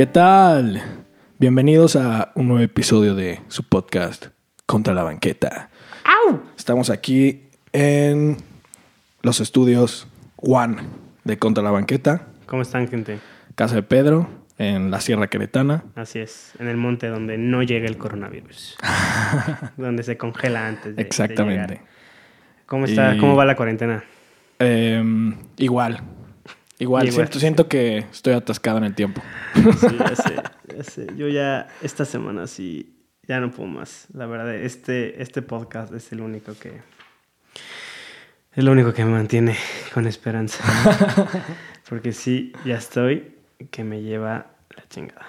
¿Qué tal? Bienvenidos a un nuevo episodio de su podcast Contra la Banqueta. Estamos aquí en los estudios One de Contra la Banqueta, ¿Cómo están, gente? Casa de Pedro, en la Sierra Queretana. Así es, en el monte donde no llega el coronavirus. donde se congela antes de, de Exactamente. llegar. ¿Cómo está? Y- ¿Cómo va la cuarentena? Em, igual. Igual, Igual. Siento, siento que estoy atascado en el tiempo. Sí, ya sé, ya sé. Yo ya esta semana sí, ya no puedo más. La verdad, este, este podcast es el único que... Es lo único que me mantiene con esperanza. Porque sí, ya estoy, que me lleva la chingada.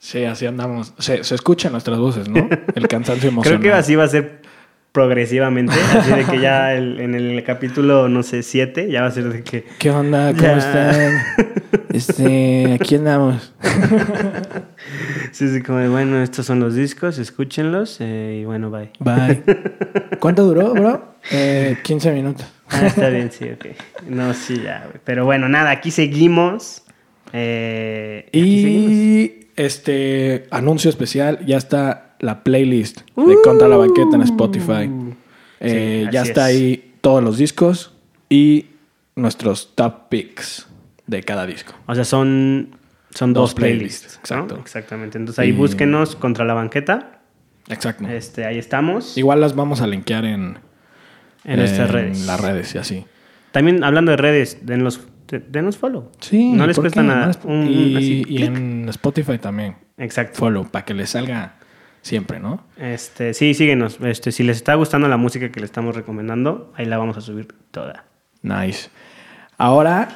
Sí, así andamos. Se, se escuchan nuestras voces, ¿no? El cansancio emocional. Creo que así va a ser progresivamente. Así de que ya el- en el capítulo, no sé, 7, ya va a ser de que. ¿Qué onda? ¿Cómo Ya. están? Este, aquí andamos. Sí, sí, como de, bueno, estos son los discos, escúchenlos eh, y bueno, bye. Bye. ¿Cuánto duró, bro? Eh, 15 minutos. Ah, está bien, sí, ok. No, sí, ya, güey. Pero bueno, nada, aquí seguimos. Eh, aquí seguimos. Y este anuncio especial, ya está la playlist de Contra la Banqueta en Spotify. Eh, Uh. Sí, ya está es. ahí todos los discos y nuestros top picks de cada disco. O sea, son, son dos, Dos playlists. playlists, ¿no? exacto. Exactamente. Entonces ahí Y- búsquenos contra la banqueta. Exacto. Este, ahí estamos. Igual las vamos a linkear en, en nuestras en redes. las redes y así. También hablando de redes, denos, de- denos follow. Sí, No les ¿por cuesta qué? nada. No les- Un- y, así, y clic. en Spotify también. Exacto. Follow, para que les salga siempre, ¿no? Este, sí, síguenos. Este, si les está gustando la música que le estamos recomendando, ahí la vamos a subir toda. Nice. Ahora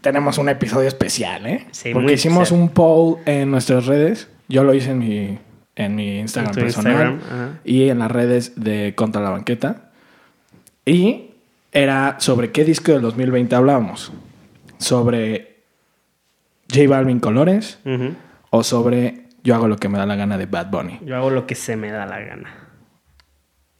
tenemos un episodio especial, ¿eh? Sí, Porque muy hicimos especial. un poll en nuestras redes. Yo lo hice en mi, en mi Instagram En personal Instagram, y en las redes de Contra la Banqueta. Y era sobre qué disco del 2020 hablábamos. Sobre J Balvin Colores o sobre Yo hago lo que me da la gana de Bad Bunny. Yo hago lo que se me da la gana.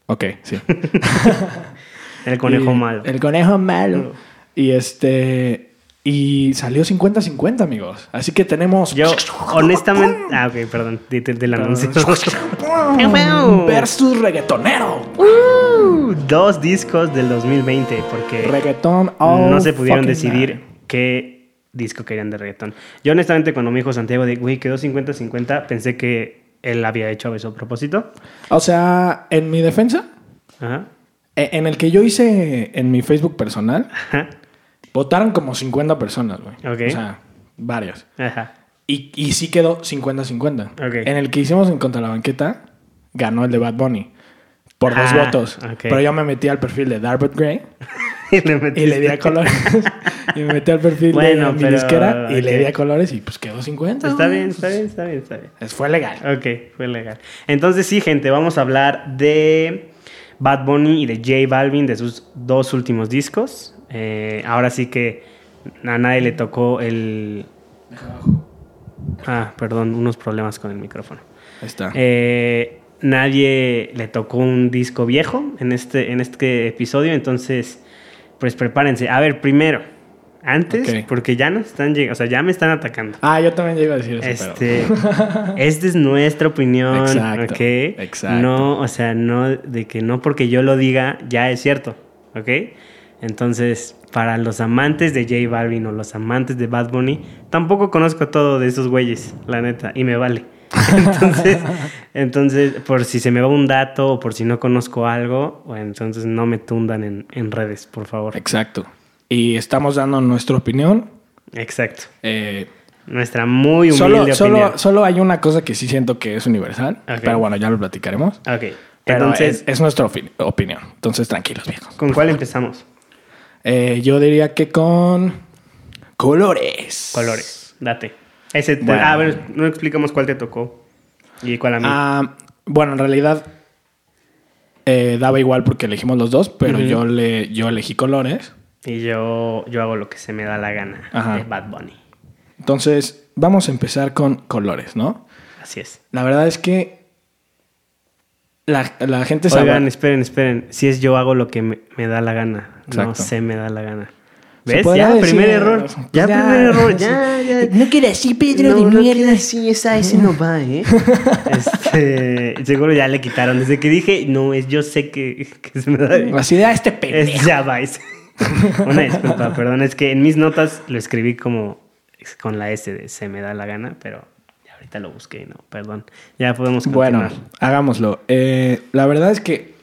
Ok, sí. El conejo Y- malo. El conejo malo. Y este. Y salió 50-50, amigos. Así que tenemos. Yo, honestamente. Ah, ok, perdón. Dite del anuncio. Versus reggaetonero. Uh, Dos discos del 2020, porque Reggaetón. all no se pudieron decidir night. qué disco querían de reggaetón. Yo, honestamente, cuando me dijo Santiago de, güey, quedó 50-50, pensé que él había hecho eso a propósito. O sea, en mi defensa, Ajá. e- en el que yo hice en mi Facebook personal, Ajá. votaron como 50 personas, güey. O sea, varias. Ajá. Y, y sí quedó 50-50. Ok. En el que hicimos en Contra la Banqueta, ganó el de Bad Bunny. Por dos Ah, votos. Pero yo me metí al perfil de Darbot Gray. y le, Y le di a colores. y me metí al perfil Bueno, de mi pero, disquera y le di a colores y pues quedó 50. Está bien, está bien, está bien, está bien. Es- Fue legal. Ok, fue legal. Entonces sí, gente, vamos a hablar de Bad Bunny y de J Balvin, de sus dos últimos discos. Eh, ahora sí que a nadie le tocó el... Ah, perdón, unos problemas con el micrófono. Ahí está. Eh, nadie le tocó un disco viejo en este, en este episodio, entonces pues prepárense. A ver, primero, antes, porque ya nos están llegando, o sea, ya me están atacando. ah, yo también iba a decir eso, Este, esta es nuestra opinión, Exacto, ¿ok? exacto. No, o sea, no de que no porque yo lo diga ya es cierto, ¿ok? Entonces, para los amantes de J Balvin o los amantes de Bad Bunny, tampoco conozco todo de esos güeyes, la neta, y me vale. Entonces, entonces, por si se me va un dato o por si no conozco algo, bueno, entonces no me tundan en, en redes, por favor. Exacto. Y estamos dando nuestra opinión. Exacto. Eh, Nuestra muy humilde solo, opinión. solo, solo hay una cosa que sí siento que es universal. Pero bueno, ya lo platicaremos. Ok. Pero Entonces, es, es nuestra opi- opinión. Entonces, tranquilos, viejos. ¿con cuál empezamos? Eh, yo diría que con colores. Colores, date. Ese te- Bueno. Ah, a ver, no explicamos cuál te tocó y cuál a mí. Ah, bueno, en realidad eh, daba igual porque elegimos los dos, pero yo, le, yo elegí colores. Y yo, yo hago lo que se me da la gana Ajá. de Bad Bunny. Entonces, vamos a empezar con colores, ¿no? Así es. La verdad es que la, la gente sabe. Oigan, esperen, esperen. Si es yo hago lo que me, me da la gana. No se me da la gana. ¿Ves? Ya, decir, primer error. Ya, ya. primer error. Ya, ya. No queda así, Pedro No, de no mierda. así, esa, ese no va, ¿eh? Este, seguro ya le quitaron. Desde que dije, no, es yo sé que, que se me da. Así de "Ah, este pendejo. Es ya vais. Una disculpa, perdón. Es que en mis notas lo escribí como con la S de se me da la gana, pero ahorita lo busqué y no, perdón. Ya podemos continuar. Bueno, hagámoslo. Eh, la verdad es que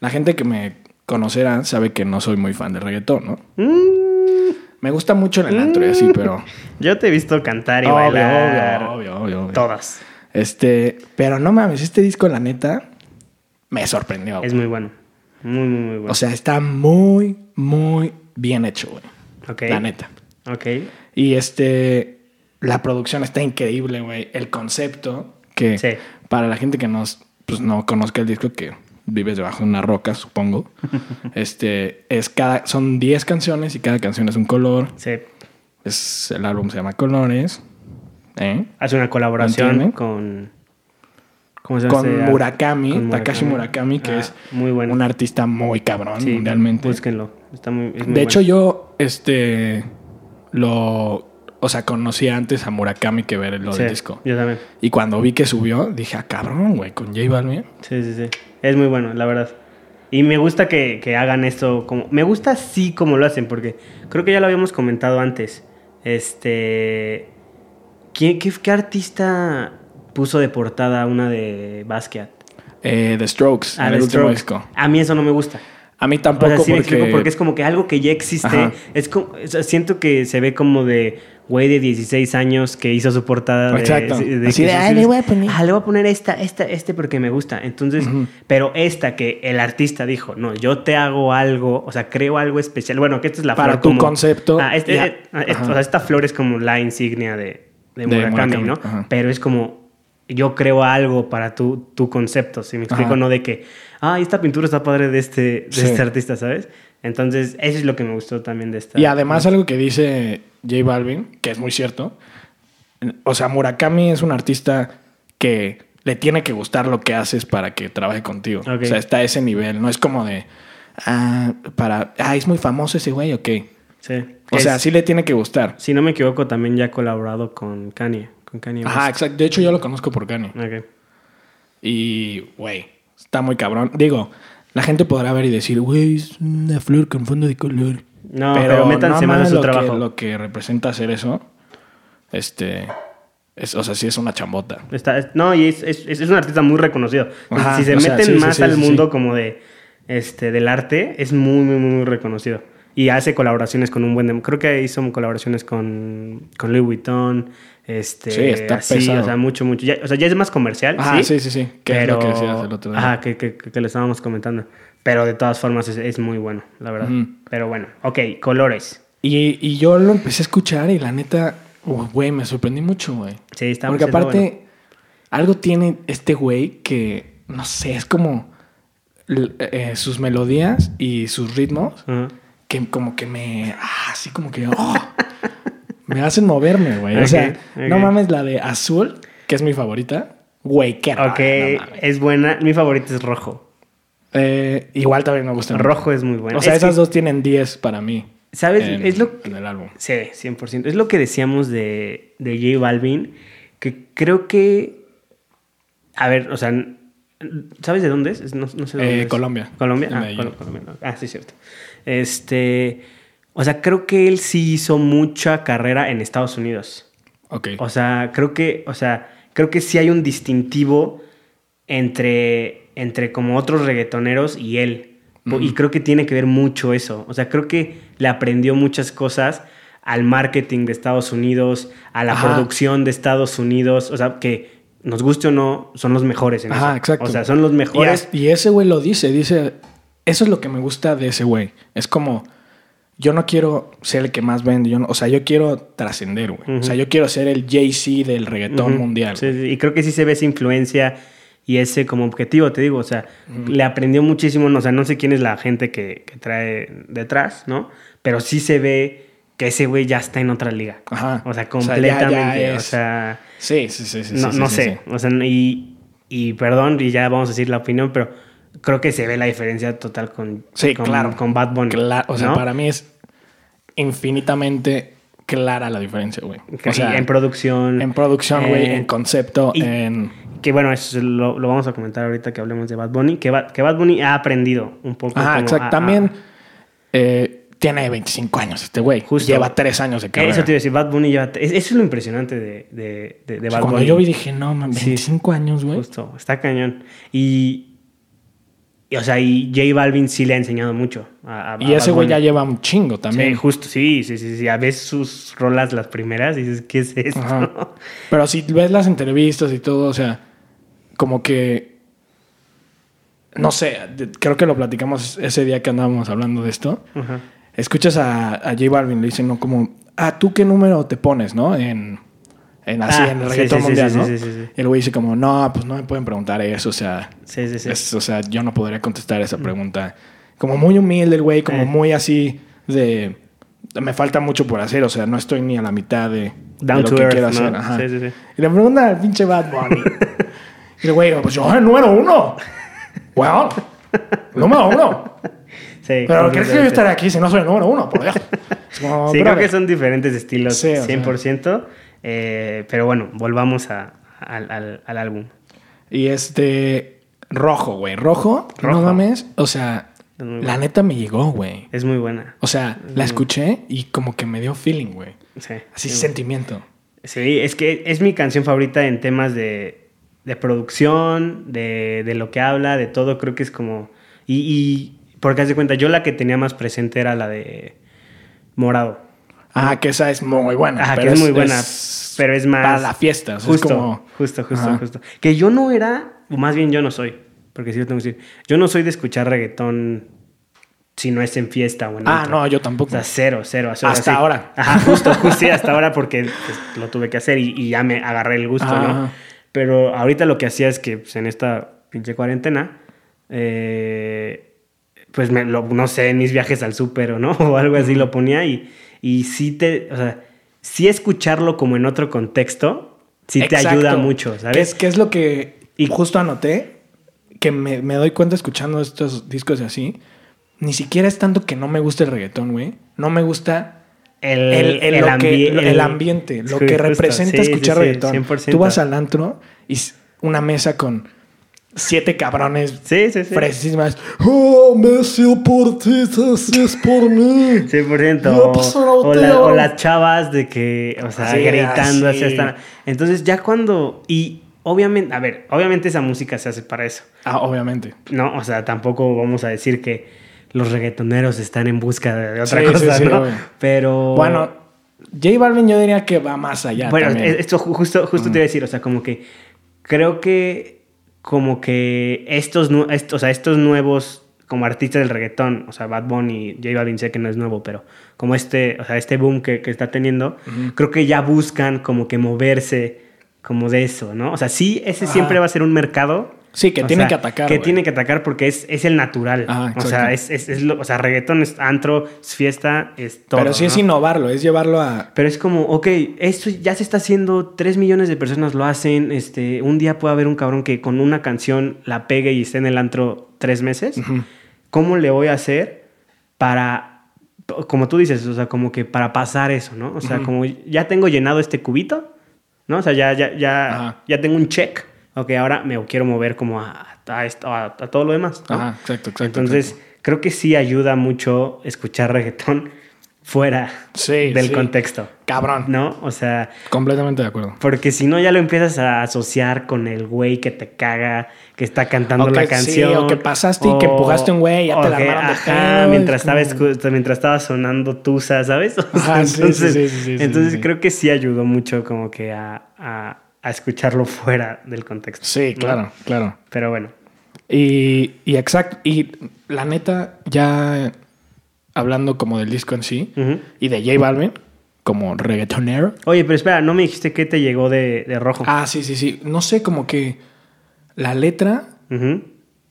la gente que me conocerá sabe que no soy muy fan del reggaetón, ¿no? Mm, Me gusta mucho en el antro y así, pero... yo te he visto cantar y Obvio, bailar. obvio, obvio, obvio. Todas. Este, pero no mames, este disco, la neta, me sorprendió. Es muy bueno. Muy, muy, muy bueno. O sea, está muy, muy bien hecho, güey. ok. La neta. Ok. Y este, la producción está increíble, güey. El concepto, que Sí. para la gente que nos, pues, no conozca el disco, que vives debajo de una roca, supongo. este, es cada, son 10 canciones y cada canción es un color. Sí. Es, el álbum se llama Colores. ¿eh? Hace una colaboración con. ¿Cómo se? Con Murakami, con Takashi Murakami, que Ah, es muy bueno. un artista muy cabrón Sí, mundialmente. Búsquenlo. Está muy, es muy De hecho, yo, este, lo, o sea, conocía antes a Murakami que ver lo Sí, del disco. Yo también. Y cuando vi que subió, dije, ah, cabrón, güey, con J Balvin. Sí, sí, sí. Es muy bueno, la verdad. Y me gusta que, que hagan esto como... Me gusta así como lo hacen, porque creo que ya lo habíamos comentado antes. Este... ¿Quién, qué, qué artista puso de portada una de Basquiat? Eh, The Strokes, Ah, el último Strokes. disco. A mí eso no me gusta. A mí O tampoco sea, sí me explico, porque es como que algo que ya existe. Es como, siento que se ve como de güey de 16 años que hizo su portada de, Exacto. de, Así que de, sus "Ay, hijos- le voy a poner". Ah, le voy a poner esta, esta, este porque me gusta. Entonces, pero esta que el artista dijo, no, yo te hago algo, o sea, creo algo especial. Bueno, que esta es la Para flor tu como- concepto, Ah, este- eh, ah, o sea, esta flor es como la insignia de, Murakami, Murakami, ¿no? ajá. Pero es como, yo creo algo para tu, tu concepto, si me explico, Ajá. no de que, ah, esta pintura está padre de este, de Sí. este artista, ¿sabes? Entonces, eso es lo que me gustó también de esta. Y además algo que dice J Balvin, que es muy cierto. O sea, Murakami es un artista que le tiene que gustar lo que haces para que trabaje contigo. O sea, está a ese nivel. No es como de, ah, para, ah, es muy famoso ese güey, ok. Sí. O sea, sí le tiene que gustar. Si no me equivoco, también ya ha colaborado con Kanye. Con Kanye Ajá, exacto. De hecho, yo lo conozco por Kanye. Ok. Y, güey, está muy cabrón. Digo, la gente podrá ver y decir, güey, es una flor con fondo de color. No, pero, métanse más a su lo que- trabajo. lo que representa hacer eso, este, es, o sea, sí es una chambota. Está, es- no, y es, es, es un artista muy reconocido. Ajá, si se sea, meten sí, más sí, al mundo como de este del arte, es muy, muy, muy reconocido. Y hace colaboraciones con un buen... creo que hizo colaboraciones con, con Louis Vuitton. Este, Sí, está así, pesado. o sea, mucho, mucho. Ya, o sea, ya es más comercial, Ajá, sí. sí, sí, sí. Que es lo que decías el otro día. Ajá, que, que, que, le estábamos comentando. Pero de todas formas es, es muy bueno, la verdad. Pero bueno, ok, colores. Y, y yo lo empecé a escuchar y la neta, güey, me sorprendí mucho, güey. Sí, está Porque aparte, bueno. algo tiene este güey que, no sé, es como l- eh, sus melodías y sus ritmos que como que me, ah, así como que, oh, me hacen moverme, güey. O sea, no mames la de azul, que es mi favorita. Güey, qué rola, Ok, no es buena. Mi favorito es rojo. Eh, igual también me gusta. Rojo es muy bueno. O sea, Es esas que- dos tienen 10 para mí. ¿Sabes? En, es lo en el álbum. Sí, 100%. Es lo que decíamos de, de J Balvin, que creo que... A ver, o sea, ¿sabes de dónde es? No, no sé de dónde Eh, es. Colombia. Colombia. Ah, Colombia. no. Ah, sí, cierto. Este... O sea, creo que él sí hizo mucha carrera en Estados Unidos. Ok. O sea, creo que, o sea, creo que sí hay un distintivo entre, entre como otros reggaetoneros y él. Y creo que tiene que ver mucho eso. O sea, creo que le aprendió muchas cosas al marketing de Estados Unidos, a la Ajá. producción de Estados Unidos. O sea, que nos guste o no, son los mejores en Ajá, eso. exacto. O sea, son los Y, mejores. as- y ese güey lo dice, dice, eso es lo que me gusta de ese güey. Es como, yo no quiero ser el que más vende, yo no- o sea, yo quiero trascender, güey. O sea, yo quiero ser el Jay-Z del reggaetón mundial. Sí, sí, y creo que sí se ve esa influencia y ese como objetivo, te digo, o sea, le aprendió muchísimo, no, o sea, no sé quién es la gente que, que trae detrás, ¿no? Pero sí se ve que ese güey ya está en otra liga. Ajá. O sea, O sea, ya- ya completamente, o es- sea, Sí, sí, sí, sí. no, sí, no sé, o sea, y, y perdón, y ya vamos a decir la opinión, pero creo que se ve la diferencia total con, Sí, con, claro. con Bad Bunny. Claro, o sea, ¿no? para mí es infinitamente clara la diferencia, güey. O sea, en producción. En producción, güey, eh, en concepto, y- en... Que bueno, eso lo, lo vamos a comentar ahorita que hablemos de Bad Bunny. Que, Ba- que Bad Bunny ha aprendido un poco. Como exacto. También eh, tiene 25 años este güey. Justo. Lleva 3 años de carrera. Eso te iba a decir, Bad Bunny lleva. es- Eso es lo impresionante de, de, de, de O sea, Bad cuando Bunny. yo vi dije, no, man, Sí. 25 años, güey. Justo, está cañón. Y, y, o sea, y J Balvin sí le ha enseñado mucho. A, a- Y ese güey ya lleva un chingo también. Sí, justo, sí, sí, sí, sí. A veces sus rolas, las primeras, y dices, ¿qué es esto? Ajá. Pero si ves las entrevistas y todo, o sea, como que. No sé, creo que lo platicamos ese día que andábamos hablando de esto. Ajá. Escuchas a, a J Balvin, le dicen, ¿no? Como, ah, ¿tú qué número te pones, no? En, en así, Ah, en el reggaetón sí, mundial, sí, ¿no? sí, sí, sí. Y el güey dice, como, no, pues no me pueden preguntar eso, o sea. Es- o sea, yo no podría contestar esa pregunta. Como muy humilde el güey, como Eh. muy así de. Me falta mucho por hacer, o sea, no estoy ni a la mitad de, de Down lo to que earth, quiero ¿no? hacer. Ajá. Sí, sí. Y le preguntan al pinche Bad Bunny. y el güey, pues yo, el número uno. Bueno, número uno. Sí, Pero ¿crees que yo estaré aquí si no soy el número uno? Por Dios. Como, Sí, creo que son diferentes estilos, Sí, o sea. 100%. eh, pero bueno, volvamos a- al, al- al álbum. Y este. Rojo, güey. Rojo, no Rojo. mames. O sea, la neta me llegó, güey. Es muy buena. O sea, la escuché y como que me dio feeling, güey. Sí. Así sí. sentimiento. Sí, es que es mi canción favorita en temas de, de producción, de, de lo que habla, de todo. Creo que es como. Y, y porque haz de cuenta, yo la que tenía más presente era la de Morado. Ah, que esa es muy buena. Ajá, pero que es, muy buena. pero es más. Para la fiesta. o sea, Justo, es como. justo, justo, Ajá. justo. Que yo no era, o más bien yo no soy, porque sí lo tengo que decir. Yo no soy de escuchar reggaetón si no es en fiesta o en Ah, no, yo O tampoco. sea, cero, cero. cero, Hasta así. ahora. Ajá, justo, justo, sí, hasta ahora porque pues, lo tuve que hacer y, y ya me agarré el gusto, Ajá. ¿no? Pero ahorita lo que hacía es que pues, en esta pinche cuarentena, eh, pues me lo, no sé, en mis viajes al súper o no, o algo así lo ponía y, y sí te, o sea, sí escucharlo como en otro contexto, sí te ayuda mucho, ¿Qué ¿sabes? es, qué es lo que Y- justo anoté? Que me, me doy cuenta escuchando estos discos así. Ni siquiera es tanto que no me gusta el reggaetón, güey. No me gusta El, el, el- que- ambiente, lo que representa sí, escuchar sí, reggaetón. 100%. Tú vas al antro y una mesa con siete cabrones Sí, sí, sí. fresísimas. Oh, Messi por ti, así es por mí. 100%. Ya O, la o las chavas de que, o sea, Sí, gritando así. hasta. Entonces, ya cuando. Y obviamente, a ver, obviamente esa música se hace para eso. Ah, obviamente. No, o sea, tampoco vamos a decir que los reggaetoneros están en busca de, otra Sí, cosa, sí, ¿no? Pero. Bueno, J Balvin yo diría que va más allá. Bueno, también. esto ju- justo, justo te iba a decir, o sea, como que creo que como que estos, o sea, estos nuevos como artistas del reggaetón, o sea, Bad Bunny, J Balvin sé que no es nuevo, pero como este, o sea, este boom que, que está teniendo, creo que ya buscan como que moverse como de eso, ¿no? O sea, sí, ese Ajá. siempre va a ser un mercado. Sí, que o tiene sea, que atacar, Que güey. tiene que atacar porque es, es el natural. Ajá, o sea, es, es, es lo- o sea, reggaetón es antro, es fiesta, es todo. Pero sí es ¿no? innovarlo, es llevarlo a. Pero es como, ok, esto ya se está haciendo, tres millones de personas lo hacen, este, un día puede haber un cabrón que con una canción la pegue y esté en el antro tres meses. ¿Cómo le voy a hacer para, como tú dices, o sea, como que para pasar eso, ¿no? O sea, como ya tengo llenado este cubito, ¿no? O sea, ya, ya, ya, Ajá. ya tengo un check, ok, ahora me quiero mover como a, a esto, a, a todo lo demás, ¿no? Ajá, exacto, exacto. Entonces, creo que sí ayuda mucho escuchar reggaetón fuera Sí, del sí. contexto. Cabrón. ¿No? O sea, Completamente de acuerdo. porque si no ya lo empiezas a asociar con el güey que te caga, que está cantando O que la sí, canción. o que pasaste y que empujaste a un güey ya te o la armaron de ajá, mientras, estaba, como- escu- mientras estaba sonando Tusa, ¿sabes? O sea, Ajá, sí, sí, entonces, sí, sí, sí, sí, entonces sí. creo que sí ayudó mucho como que a, a- a escucharlo fuera del contexto. Sí, ¿no? claro, claro. Pero bueno. Y, y exacto. Y la neta, ya hablando como del disco en sí y de J Balvin como reggaetonero. Oye, pero espera, no me dijiste qué te llegó de, de rojo. Ah, sí, sí, sí. No sé, como que la letra.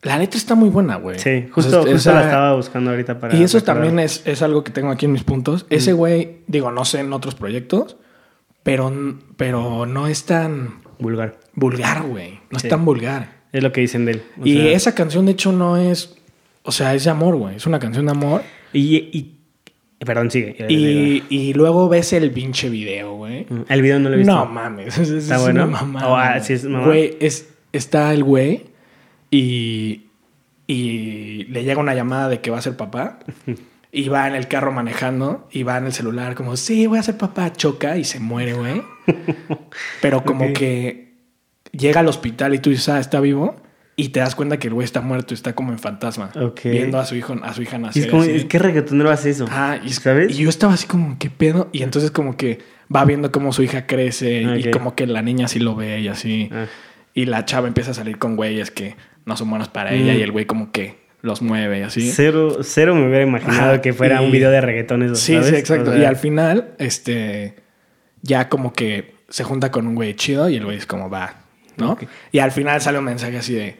La letra está muy buena, güey. Sí, O justo, sea, justo esa- la estaba buscando ahorita para. Y eso recordar. también es, es algo que tengo aquí en mis puntos. Ese güey, digo, no sé en otros proyectos, pero, pero no es tan Vulgar. vulgar, güey. No Sí. es tan vulgar. Es lo que dicen de él. O y sea, esa canción, de hecho, no es. O sea, es de amor, güey. Es una canción de amor. Y, y, Perdón, sigue. Y, y luego ves el pinche video, güey. Mm, El video no lo he visto. No mames. es- es ¿Está una bueno? mamada, O, ah, güey. sí es mamada. Güey, es, está el güey y, y le llega una llamada de que va a ser papá. Y va en el carro manejando y va en el celular como, sí, voy a ser papá. Choca y se muere, güey. Pero como que llega al hospital y tú dices, ah, está vivo. Y te das cuenta que el güey está muerto y está como en fantasma. Viendo a su hijo, a su hija Y nacer. es como, así. ¿qué reggaetonero hace eso? Ah, y, ¿Sabes? y yo estaba así como, ¿qué pedo? Y entonces como que va viendo cómo su hija crece y como que la niña sí lo ve y así. Ah. Y la chava empieza a salir con güeyes que no son buenos para ella Mm. y el güey como que los mueve y así. Cero, cero me hubiera imaginado Ajá, que fuera y- un video de reggaetón eso, Sí, ¿sabes? sí, exacto. O sea, y al final, este, ya como que se junta con un güey chido y el güey es como va, ¿no? Y al final sale un mensaje así de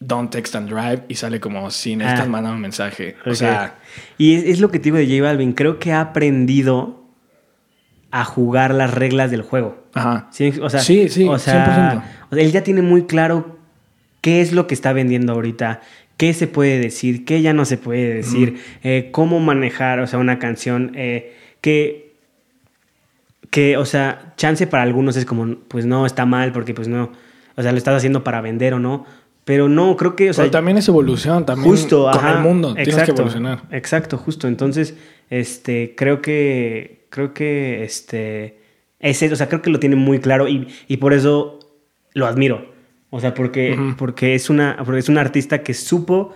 Don't text and drive y sale como si necesitas Ah. mandar un mensaje. O sea, Y es, es lo que te digo de J Balvin. Creo que ha aprendido a jugar las reglas del juego. ajá. Sí, o sea, Sí, sí, o sea, 100%. o sea, él ya tiene muy claro qué es lo que está vendiendo ahorita, qué se puede decir, qué ya no se puede decir, eh, cómo manejar, o sea, una canción eh, que, que, o sea, chance para algunos es como, pues no, está mal porque pues no, o sea, lo estás haciendo para vender o no, pero no, creo que, o sea, Pero también es evolución, también justo con ajá, el mundo tienes que exacto, evolucionar. Exacto, justo. Entonces, este, creo que, creo que, este, ese, o sea, creo que lo tiene muy claro y, y por eso lo admiro. O sea, porque, porque es una, porque es un artista que supo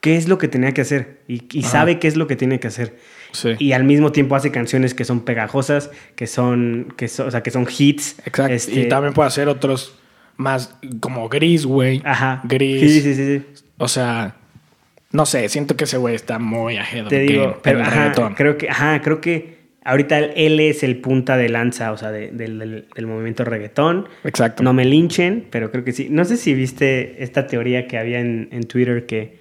qué es lo que tenía que hacer y, sabe qué es lo que tiene que hacer. Sí. Y al mismo tiempo hace canciones que son pegajosas, que son, que son, o sea, que son hits. Exacto. Este, Y también puede hacer otros más como gris, güey. Ajá. Gris. Sí, sí, sí, sí. O sea, no sé, siento que ese güey está muy of Te digo, pero ajá, creo que, ajá, creo que ahorita él es el punta de lanza, o sea, de- del, del- del movimiento reggaetón. Exacto. No me linchen, pero creo que sí. No sé si viste esta teoría que había en, en Twitter que,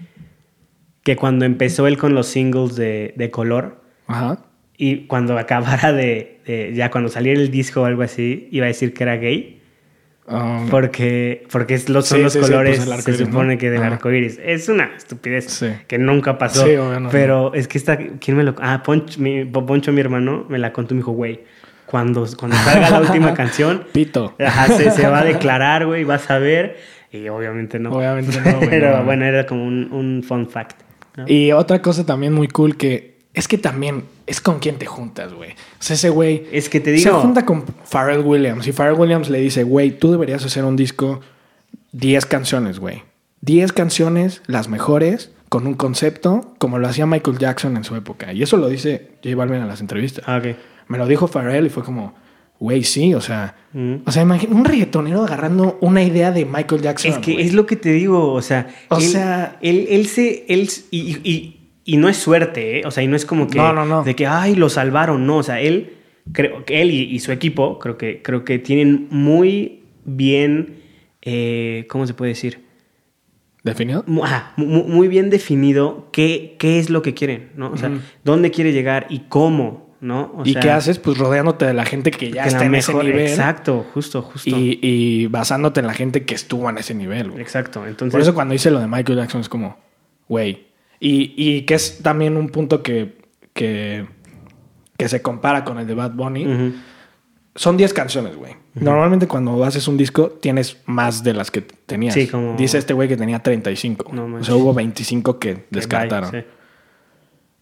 que cuando empezó él con los singles de, de color Ajá. y cuando acabara de- ya cuando saliera el disco o algo así, iba a decir que era gay. Um, Porque, porque son Sí, los sí, sí, colores, pues el arco se supone ¿no? que del arco iris. Es una estupidez Sí. que nunca pasó. Sí, no, pero es que esta, ¿quién me lo.? Ah, Poncho mi, Poncho, mi hermano, me la contó y me dijo, güey, cuando, cuando salga la última canción, Pito. se, se va a declarar, güey, vas a ver. Y obviamente no. Obviamente no, güey, pero no. bueno, era como un, un fun fact. Y otra cosa también muy cool que es que también es con quien te juntas, güey. O sea, ese güey Es que te se digo. junta con Pharrell Williams y Pharrell Williams le dice, güey, tú deberías hacer un disco 10 canciones, güey. 10 canciones, las mejores, con un concepto, como lo hacía Michael Jackson en su época. Y eso lo dice J Balvin en las entrevistas. Ah, ok. Me lo dijo Pharrell y fue como, güey, sí, o sea... Mm. O sea, imagina un reggaetonero agarrando una idea de Michael Jackson. Es que es lo que te digo, o sea, O él, sea- él, él se, él, y, y- y- no es suerte, ¿eh? o sea, y no es como que, No, no, no. de que, ay, lo salvaron, no, o sea, él, creo que él y, y su equipo, creo que, creo que tienen muy bien, eh, ¿cómo se puede decir? ¿Definido? Ajá, muy bien definido qué, qué es lo que quieren, ¿no? O sea, dónde quiere llegar y cómo, ¿no? O ¿Y sea, qué haces? Pues rodeándote de la gente que ya que está en mejor- ese nivel. Exacto, justo, justo. Y, y basándote en la gente que estuvo en ese nivel, güey. Exacto, entonces... Por eso cuando hice lo de Michael Jackson es como, güey. Y, y que es también un punto que, que, que se compara con el de Bad Bunny. Son 10 canciones, güey. Normalmente cuando haces un disco tienes más de las que tenías. Sí, como- Dice este güey que tenía 35. No o sea, hubo 25 que descartaron. bye, sí.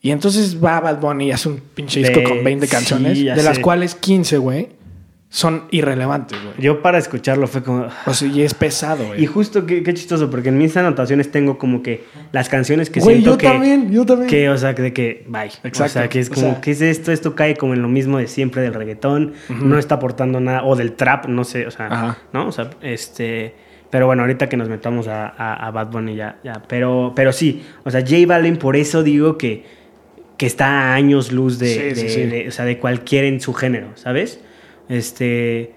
Y entonces va Bad Bunny y hace un pinche disco De- con 20 sí, canciones, ya de las sé. cuales 15, güey, son irrelevantes, güey. Yo para escucharlo fue como... O sea, y es pesado, güey. Y justo qué, qué chistoso, porque en mis anotaciones tengo como que las canciones que Güey, siento yo que... también, yo también. Que, o sea, de que, bye. Exacto. O sea, que es O como, sea- ¿qué es esto? Esto cae como en lo mismo de siempre del reggaetón. No está aportando nada. O del trap, no sé, o sea, Ajá. ¿no? O sea, este... Pero bueno, ahorita que nos metamos a, a- a Bad Bunny ya, ya. Pero, pero sí, o sea, J Balvin, por eso digo que, que está a años luz de, Sí, de- sí. de- o sea, de cualquiera en su género, ¿sabes? Este...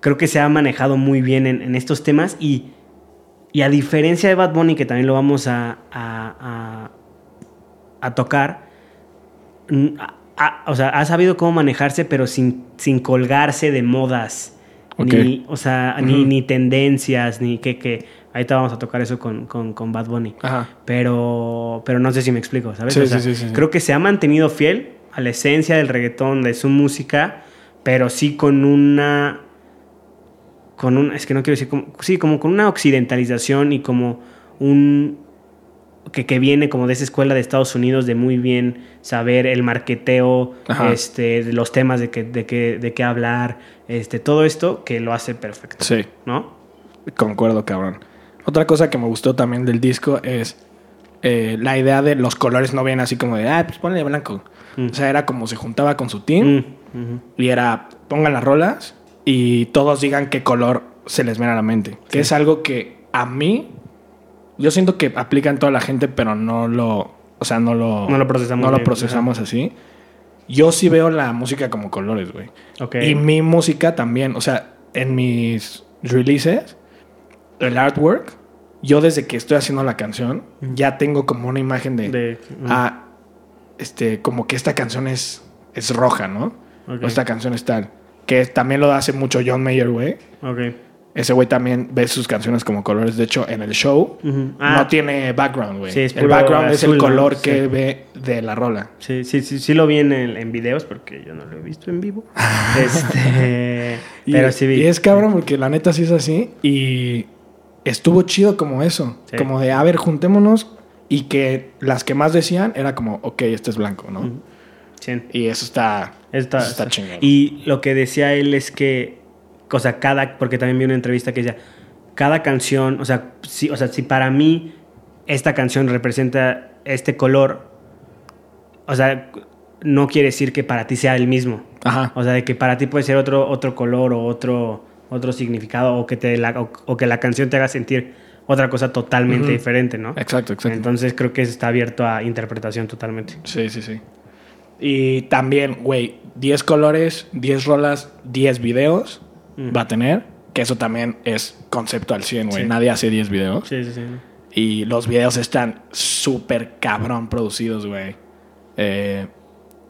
Creo que se ha manejado muy bien en, en estos temas y... Y a diferencia de Bad Bunny, que también lo vamos a, a- a- a tocar, a- o sea, ha sabido cómo manejarse, pero sin, sin colgarse de modas. Ni, o sea, ni, ni tendencias, ni que, que... Ahorita vamos a tocar eso con, con, con Bad Bunny. Ajá. Pero, pero no sé si me explico, ¿sabes? Sí, O sea, sí, sí, sí, sí. Creo que se ha mantenido fiel, a la esencia del reggaetón, de su música, pero sí con una con un, es que no quiero decir, como, sí, como con una occidentalización y como un, que, que, viene como de esa escuela de Estados Unidos de muy bien saber el marqueteo, este, de los temas de, que, de, que, de qué hablar, este, todo esto que lo hace perfecto. Sí. ¿No? Concuerdo, cabrón. Otra cosa que me gustó también del disco es eh, la idea de los colores no vienen así como de, ah, pues ponle blanco. Mm. O sea, era como se juntaba con su team mm, y era, pongan las rolas y todos digan qué color se les viene a la mente. Que es algo que a mí, yo siento que aplica en toda la gente, pero no lo, o sea, no lo, no lo procesamos, no lo procesamos así. Yo sí veo la música como colores, güey. Y mi música también, o sea, en mis releases, el artwork, yo desde que estoy haciendo la canción, ya tengo como una imagen de, ah, este, como que esta canción es, es roja, ¿no? O esta canción es tal que también lo hace mucho John Mayer, güey. Ok. Ese güey también ve sus canciones como colores. De hecho, en el show ah. no tiene background, güey. Sí, el background es el color que ve de la rola. Sí, sí, sí, sí lo vi en, en, videos porque yo no lo he visto en vivo. este, pero sí vi. Y es cabrón porque la neta sí es así. Y estuvo chido como eso. Como de, a ver, juntémonos. Y que las que más decían era como, ok, este es blanco, ¿no? Sí. Y eso está Está. Y lo que decía él es que, o sea, cada, porque también vi una entrevista que decía, cada canción, o sea, si, o sea, si para mí esta canción representa este color, o sea, no quiere decir que para ti sea el mismo. Ajá. O sea, de que para ti puede ser otro, otro color o otro, otro significado o que, te la, o, que la canción te haga sentir otra cosa totalmente diferente, ¿no? Exacto, exacto. Entonces creo que está abierto a interpretación totalmente. Sí, sí, sí. Y también, güey, 10 colores, 10 rolas, 10 videos va a tener. Que eso también es concepto al 100, güey. Nadie hace 10 videos. Sí, sí, sí. Y los videos están súper cabrón producidos, güey. Eh,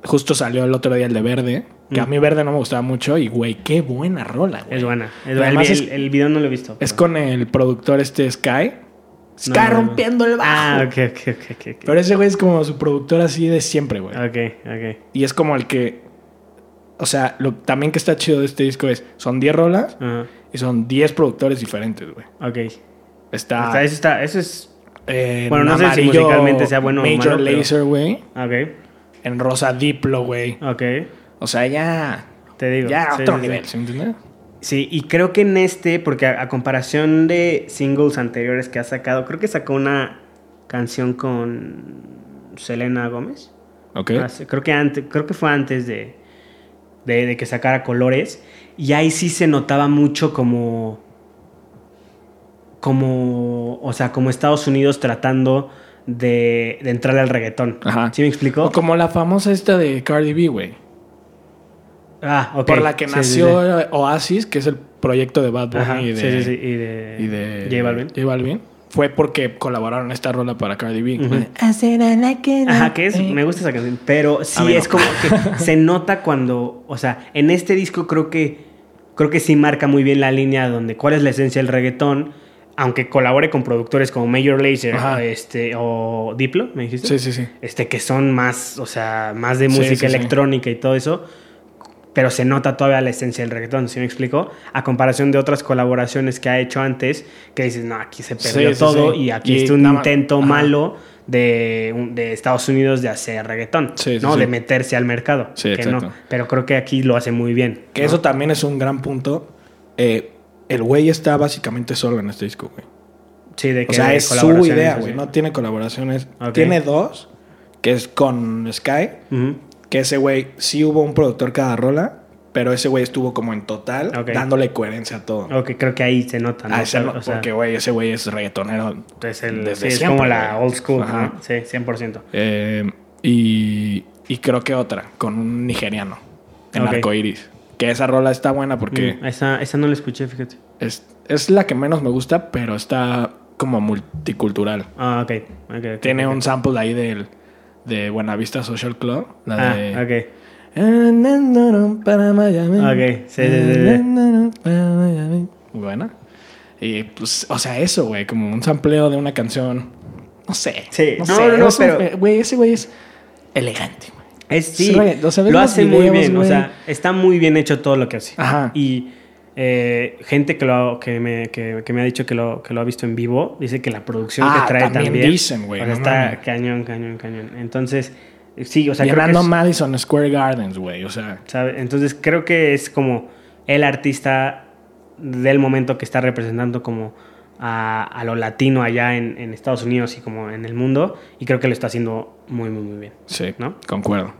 justo salió el otro día el de Verde. Que a mí Verde no me gustaba mucho. Y, güey, qué buena rola, güey. Es buena. El, el, video no lo he visto. Es con el productor este Sky. Sky rompiendo el bajo. Ah, ok, ok, ok. Pero ese güey es como su productor así de siempre, güey. Ok, ok. Y es como el que. O sea, lo también que está chido de este disco es. Son 10 rolas y son 10 productores diferentes, güey. Ok. Está. eso, está, eso es. Eh, bueno, no sé si musicalmente sea bueno Major o malo, Laser, güey. Ok. En rosa Diplo, güey. Ok. O sea, ya. Te digo. Ya otro nivel, ¿se entiende? Sí, y creo que en este, porque a, comparación de singles anteriores que ha sacado, creo que sacó una canción con Selena Gómez. Ok. creo, que antes, creo que fue antes de, de, que sacara Colores. Y ahí sí se notaba mucho como. Como. O sea, como Estados Unidos tratando de, de entrarle al reggaetón. Ajá. ¿Sí me explico? O como la famosa esta de Cardi B, güey. Ah. Por la que nació Oasis, que es el proyecto de Bad Bunny y, de, sí, y, de, y de J Balvin. J Balvin. Fue porque colaboraron en esta rola para Cardi B. Ajá, que es, me gusta esa canción. Pero sí es como que se nota cuando, o sea, en este disco creo que creo que sí marca muy bien la línea donde cuál es la esencia del reggaetón, aunque colabore con productores como Major Lazer este, o Diplo, me dijiste. Sí, sí, sí. Este, que son más, o sea, más de música electrónica y todo eso pero se nota todavía la esencia del reggaetón, ¿sí me explico? A comparación de otras colaboraciones que ha hecho antes, que dices, no, aquí se perdió todo y aquí es un intento malo de, de, Estados Unidos de hacer reggaetón, ¿no? De meterse al mercado. que no. Pero creo que aquí lo hace muy bien. Que eso también es un gran punto. Eh, el güey está básicamente solo en este disco, güey. Sí, de que O sea, es su idea, güey. No tiene colaboraciones. Tiene dos, que es con Sky que ese güey sí hubo un productor cada rola, pero ese güey estuvo como en total dándole coherencia a todo. Ok, creo que ahí se nota, ¿no? Ah, porque, güey, ese güey es reggaetonero. Es, el, desde es como la old school, Ajá. Sí, 100%. Eh, y, y creo que otra, con un nigeriano, en arcoiris. Que esa rola está buena porque... Mm, esa, esa no la escuché, fíjate. Es, es la que menos me gusta, pero está como multicultural. Ah, ok. okay, Tiene un sample ahí del de Buenavista Social Club. La ah, de. ok. Para Miami. Ok, sí, sí, sí. Buena. Y pues, o sea, eso, güey, como un sampleo de una canción. No sé. Sí, no, no, no, pero. Güey, ese güey es elegante, güey. Es, sí, re- o sea, ves lo hace muy bien. O sea, está muy bien hecho todo lo que hace. Ajá. Y eh, gente que, lo, que, me, que, que me ha dicho que lo, que lo ha visto en vivo, dice que la producción Ah, que trae también también. dicen, güey, o sea, no está mames. cañón, cañón, cañón. Entonces, sí, o sea, Llenando Madison Square Gardens, güey. O sea, ¿sabe? Entonces creo que es como el artista del momento que está representando como a, a lo latino allá en, en Estados Unidos y como en el mundo. Y creo que lo está haciendo muy, muy, muy bien. sí, ¿No? concuerdo.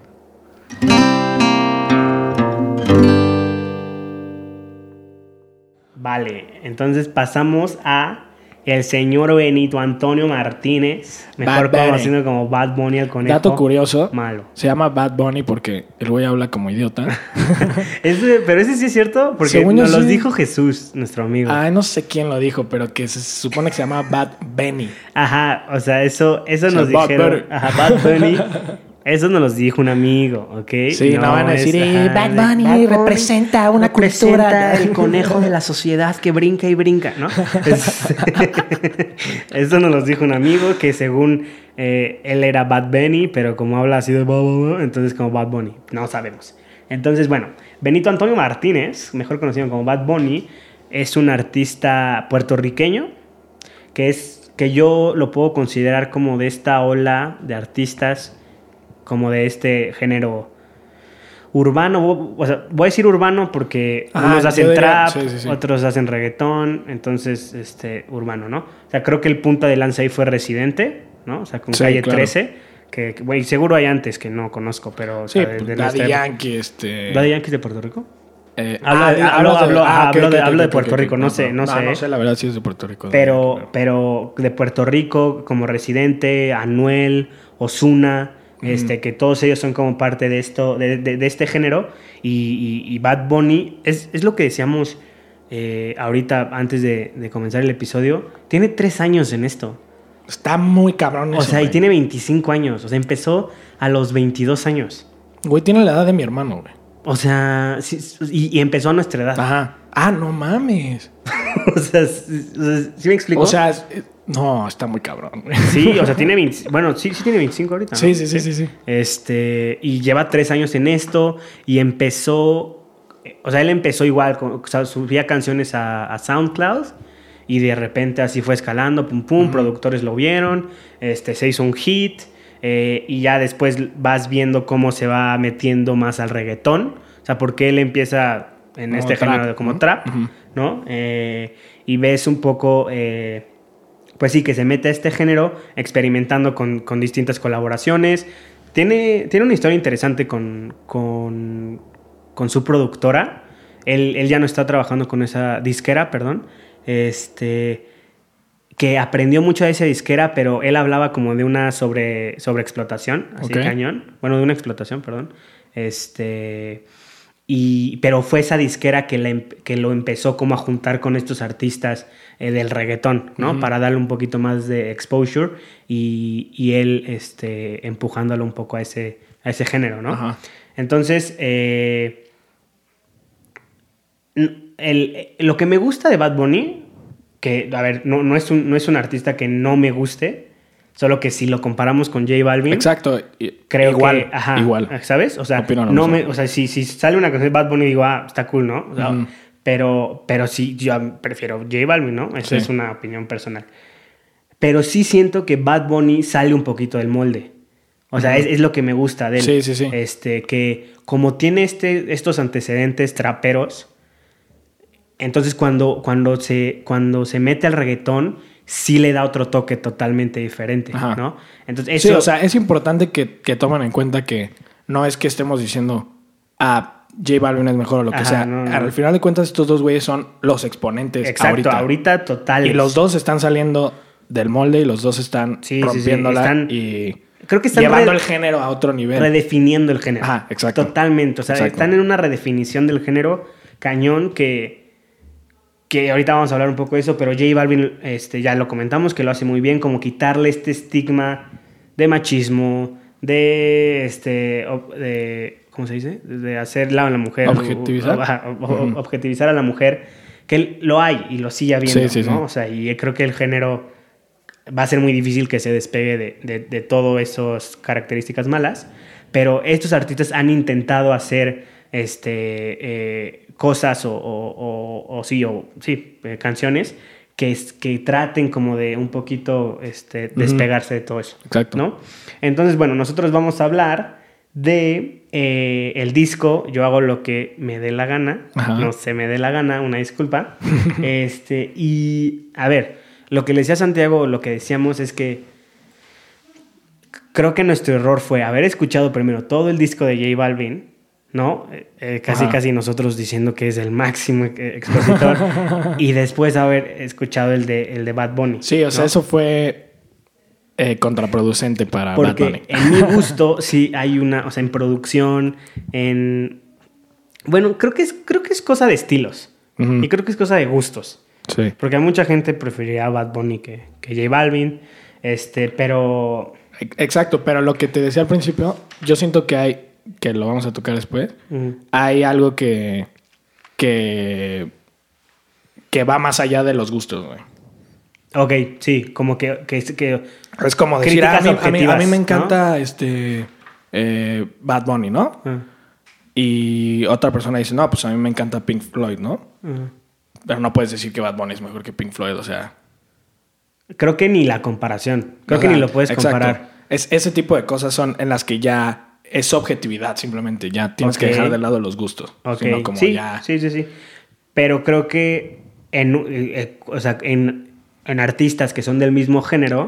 Vale, entonces pasamos a el señor Benito Antonio Martínez, mejor Bunny. conocido como Bad Bunny el conejo. Dato curioso. Malo. Se llama Bad Bunny porque el güey habla como idiota. Ese- pero ese sí es cierto, porque Según nos los sí. dijo Jesús, nuestro amigo. ah, no sé quién lo dijo, pero que se supone que se llama Bad Benny. Ajá, o sea, eso, eso O sea, nos Bad dijeron. Bunny. Ajá, Bad Bunny. Eso nos lo dijo un amigo, ¿ok? Sí, no, van a es- decir, "Eh, ajá, Bad Bunny representa una representa cultura". el conejo de la sociedad que brinca y brinca, ¿no? Es- Eso nos lo dijo un amigo que según eh, él era Bad Bunny, pero como habla así de entonces como Bad Bunny, no sabemos. Entonces, bueno, Benito Antonio Martínez, mejor conocido como Bad Bunny, es un artista puertorriqueño que es que yo lo puedo considerar como de esta ola de artistas como de este género urbano, o sea, voy a decir urbano porque Ah, unos hacen trap, sí, sí, sí. otros hacen reggaetón, entonces este urbano, ¿no? O sea, creo que el punto de lanza ahí fue Residente, ¿no? O sea, con Sí, Calle claro. 13, que güey, seguro hay antes que no conozco, pero o Sí, sea, de- pues, de Daddy. Yankee, este... ¿Daddy Yankee de Puerto Rico? eh, Hablo- ah, hablo- hablo- ajá, ok, hablo de- hablo de Puerto Rico, no sé, no sé. No sé, la verdad sí es de Puerto Rico. Pero, pero de Puerto Rico, como Residente, Anuel, Osuna, este, que todos ellos son como parte de esto, de, de- de este género. Y, y- y Bad Bunny, es, es lo que decíamos eh, ahorita antes de, de comenzar el episodio. Tiene tres años en esto. Está muy cabrón O sea, y tiene 25 años. O sea, empezó a los 22 años. Güey, tiene la edad de mi hermano, güey. O sea, sí, y, y empezó a nuestra edad. Ajá. Ah, no mames. o sea, sí, ¿sí me explico? O sea, eh, no, está muy cabrón, sí, o sea, tiene 20, bueno, sí, sí tiene 25 ahorita. ¿no? Sí, sí, sí, sí, sí. Este, y lleva tres años en esto y empezó, o sea, él empezó igual, con- o sea, subía canciones a, a SoundCloud y de repente así fue escalando, pum, pum, productores lo vieron, este, se hizo un hit eh, y ya después vas viendo cómo se va metiendo más al reggaetón, o sea, porque él empieza en Como este trap, género de- como ¿no? trap. ¿no? Eh, y ves un poco... eh, pues sí, que se mete a este género experimentando con, con distintas colaboraciones. Tiene, tiene una historia interesante con, con, con su productora. Él, él ya no está trabajando con esa disquera, perdón. Este, que aprendió mucho de esa disquera, pero él hablaba como de una sobre, sobreexplotación, así Ok. cañón. Bueno, de una explotación, perdón. Este, y, pero fue esa disquera que, la em- que lo empezó como a juntar con estos artistas eh, del reggaetón, ¿no? Para darle un poquito más de exposure y, y él este, empujándolo un poco a ese, a ese género, ¿no? Entonces, eh, el- eh, lo que me gusta de Bad Bunny, que, a ver, no, no, es un, no es un artista que no me guste, solo que si lo comparamos con J Balvin, Exacto. creo igual, que, ajá, igual. ¿sabes? O sea, no me, o sea si, si sale una canción de Bad Bunny digo, ah, está cool, ¿no? O sea, Ujú. pero, pero sí, yo prefiero J Balvin, ¿no? Esa Sí. es una opinión personal. Pero sí siento que Bad Bunny sale un poquito del molde. O sea, es lo que me gusta de él. Sí, sí, sí. Este, que como tiene este, estos antecedentes traperos, entonces cuando, cuando, se, cuando se mete al reggaetón, sí le da otro toque totalmente diferente, Ajá. ¿no? Entonces, Sí, eso, o sea, es importante que, que tomen en cuenta que no es que estemos diciendo, ah, J Balvin es mejor o lo que Ajá, sea. no, no. Al final de cuentas, estos dos güeyes son los exponentes Exacto, ahorita. ahorita, total. Y los dos están saliendo del molde y los dos están Sí, sí, sí, rompiéndola están- y Creo que están llevando el género a otro nivel. redefiniendo el género. Ajá, exacto. Totalmente. O sea, Exacto. están en una redefinición del género cañón que, que ahorita vamos a hablar un poco de eso, pero J Balvin, este, ya lo comentamos, que lo hace muy bien, como quitarle este estigma de machismo, de, este, de ¿cómo se dice? De hacerla a la mujer. Objetivizar. o- ajá, o- o- Ujú. objetivizar a la mujer, que lo hay y lo sigue habiendo, Sí, sí. O sea, y creo que el género va a ser muy difícil que se despegue de, de, de todas esas características malas. pero estos artistas han intentado hacer este, eh, cosas o, o, o, sí, o, sí eh, canciones que, que traten como de un poquito este, despegarse de todo eso. Exacto. ¿no? Entonces, bueno, nosotros vamos a hablar de eh, el disco Yo hago lo que me dé la gana. No se me dé la gana, una disculpa. este, y a ver, lo que le decía Santiago, lo que decíamos es que creo que nuestro error fue haber escuchado primero todo el disco de J Balvin ¿no? Eh, eh, casi, casi nosotros diciendo que es el máximo expositor y después haber escuchado el de, el de Bad Bunny. Sí, o sea, eso fue eh, contraproducente para Bad Bunny. En mi gusto, sí hay una, o sea, en producción, en. Bueno, creo que es, creo que es cosa de estilos. Y creo que es cosa de gustos. Sí. Porque a mucha gente preferiría a Bad Bunny que, que J Balvin. Este, pero. Exacto, pero lo que te decía al principio, yo siento que hay que lo vamos a tocar después, hay algo que, que, que va más allá de los gustos, güey. Ok, sí, como que, que, es como decir, ah, a, mí, a, mí, me encanta este eh, Bad Bunny, ¿no? Y otra persona dice, no, pues a mí me encanta Pink Floyd, ¿no? Pero no puedes decir que Bad Bunny es mejor que Pink Floyd, o sea. Creo que ni la comparación. Creo que ni lo puedes comparar. Es, ese tipo de cosas son en las que ya es objetividad simplemente. Ya tienes que dejar de lado los gustos. sí, sí, sí, sí. Pero creo que en, eh, en, artistas que son del mismo género,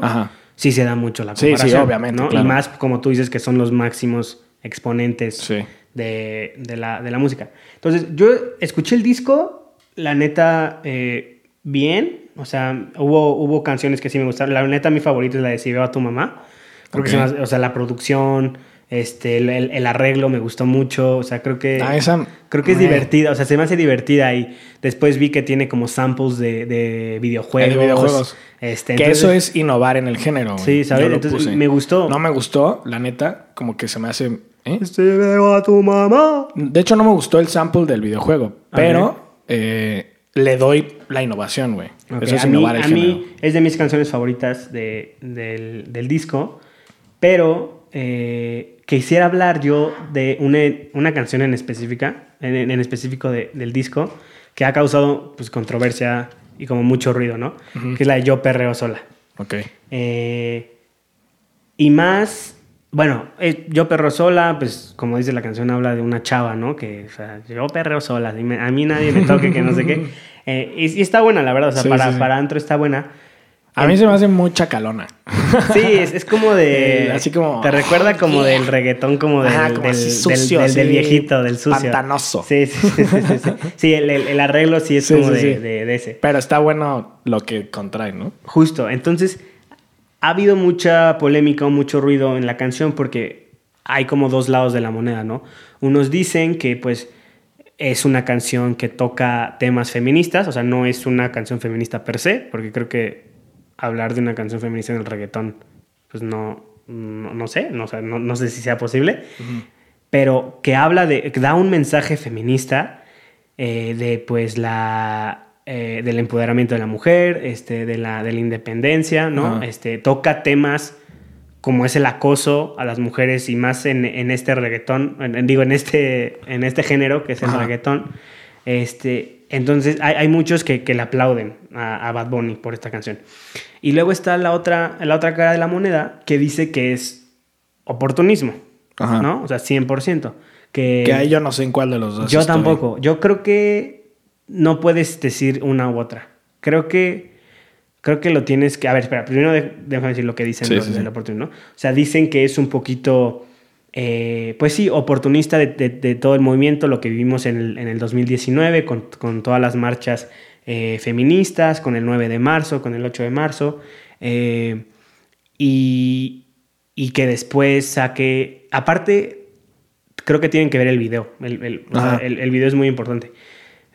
sí se da mucho la comparación. Sí, sí, obviamente. Y más como tú dices que son los máximos exponentes de, la, de, la, música. Entonces, yo escuché el disco, la neta, eh, bien. O sea, hubo, hubo canciones que sí me gustaron. La neta, mi favorita es la de Si veo a tu mamá. Creo que o sea, la producción, este, el, arreglo me gustó mucho, o sea, creo que ah, creo que es divertida, o sea, se me hace divertida y después vi que tiene como samples de, videojuegos. De videojuegos. Este, que eso es innovar en el género. Sí, ¿sabes? Entonces me gustó. No me gustó, la neta, como que se me hace... ¿eh? veo a tu mamá. De hecho, no me gustó el sample del videojuego, pero eh, le doy la innovación, güey. Eso es innovar el a mí es de mis canciones favoritas del, del disco, pero eh, quisiera hablar yo de una, canción en específica, en, específico del disco, que ha causado pues, controversia y como mucho ruido, ¿no? Que es la de Yo Perreo Sola. Ok. Eh, y más, bueno, eh, Yo Perreo Sola, pues como dice la canción, habla de una chava, ¿no? Que, o sea, yo perreo sola, a mí nadie me toque, que no sé qué. y, está buena, la verdad, o sea, para, para antro está buena. A mí se me hace muy chacalona. Sí, es, como de. así como. Te recuerda como del reggaetón, como del, del, viejito, del sucio. Pantanoso. Sí, sí, sí. Sí, sí, el, arreglo sí es como de, ese. Pero está bueno lo que contrae, ¿no? Justo. Entonces, ha habido mucha polémica o mucho ruido en la canción porque hay como dos lados de la moneda, ¿no? Unos dicen que, pues. Es una canción que toca temas feministas, o sea, no es una canción feminista per se, porque creo que hablar de una canción feminista en el reggaetón, pues no, no, sé, no, no, sé si sea posible, pero que habla de, que da un mensaje feminista eh, de pues la... Eh, del empoderamiento de la mujer, este, de, la, de la independencia, ¿no? Este, toca temas como es el acoso a las mujeres y más en, en este reggaetón, digo, en este, en este género que es el reggaetón. Este, entonces hay, hay muchos que, que, le aplauden a, a, Bad Bunny por esta canción. Y luego está la otra, la otra cara de la moneda que dice que es oportunismo, ¿no? O sea, 100%. Que, que ahí yo no sé en cuál de los dos. Yo tampoco. Yo creo que no puedes decir una u otra. Creo que creo que lo tienes que... A ver, espera, primero déjame decir lo que dicen los del oportunismo. ¿no? O sea, dicen que es un poquito... Eh, pues sí, oportunista de, de, todo el movimiento, lo que vivimos en el, en el 2019 con, con, todas las marchas eh, feministas, con el 9 de marzo, con el 8 de marzo, eh, y, que después saque, aparte, creo que tienen que ver el video, el, el, video es muy importante,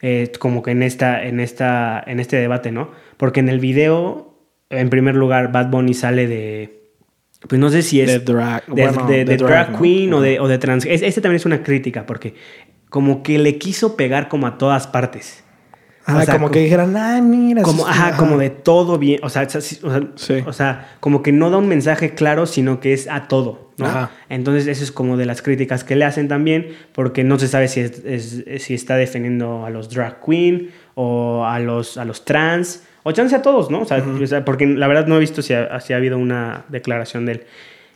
eh, como que en, esta, en, esta, en este debate, ¿no? Porque en el video, en primer lugar, Bad Bunny sale de... Pues no sé si es de drag, drag, queen o, de, o de trans. Este también es una crítica porque como que le quiso pegar como a todas partes. Ah, como, que dijeran, ah, mira. Como, ajá, como de todo bien. O sea, o sea, como que no da un mensaje claro, sino que es a todo. ¿no? Ajá. Entonces, eso es como de las críticas que le hacen también, porque no se sabe si, es- es- si está defendiendo a los drag queen o a los, a los trans, o chance a todos, ¿no? O sea, o sea, porque la verdad no he visto si ha, si ha habido una declaración de él.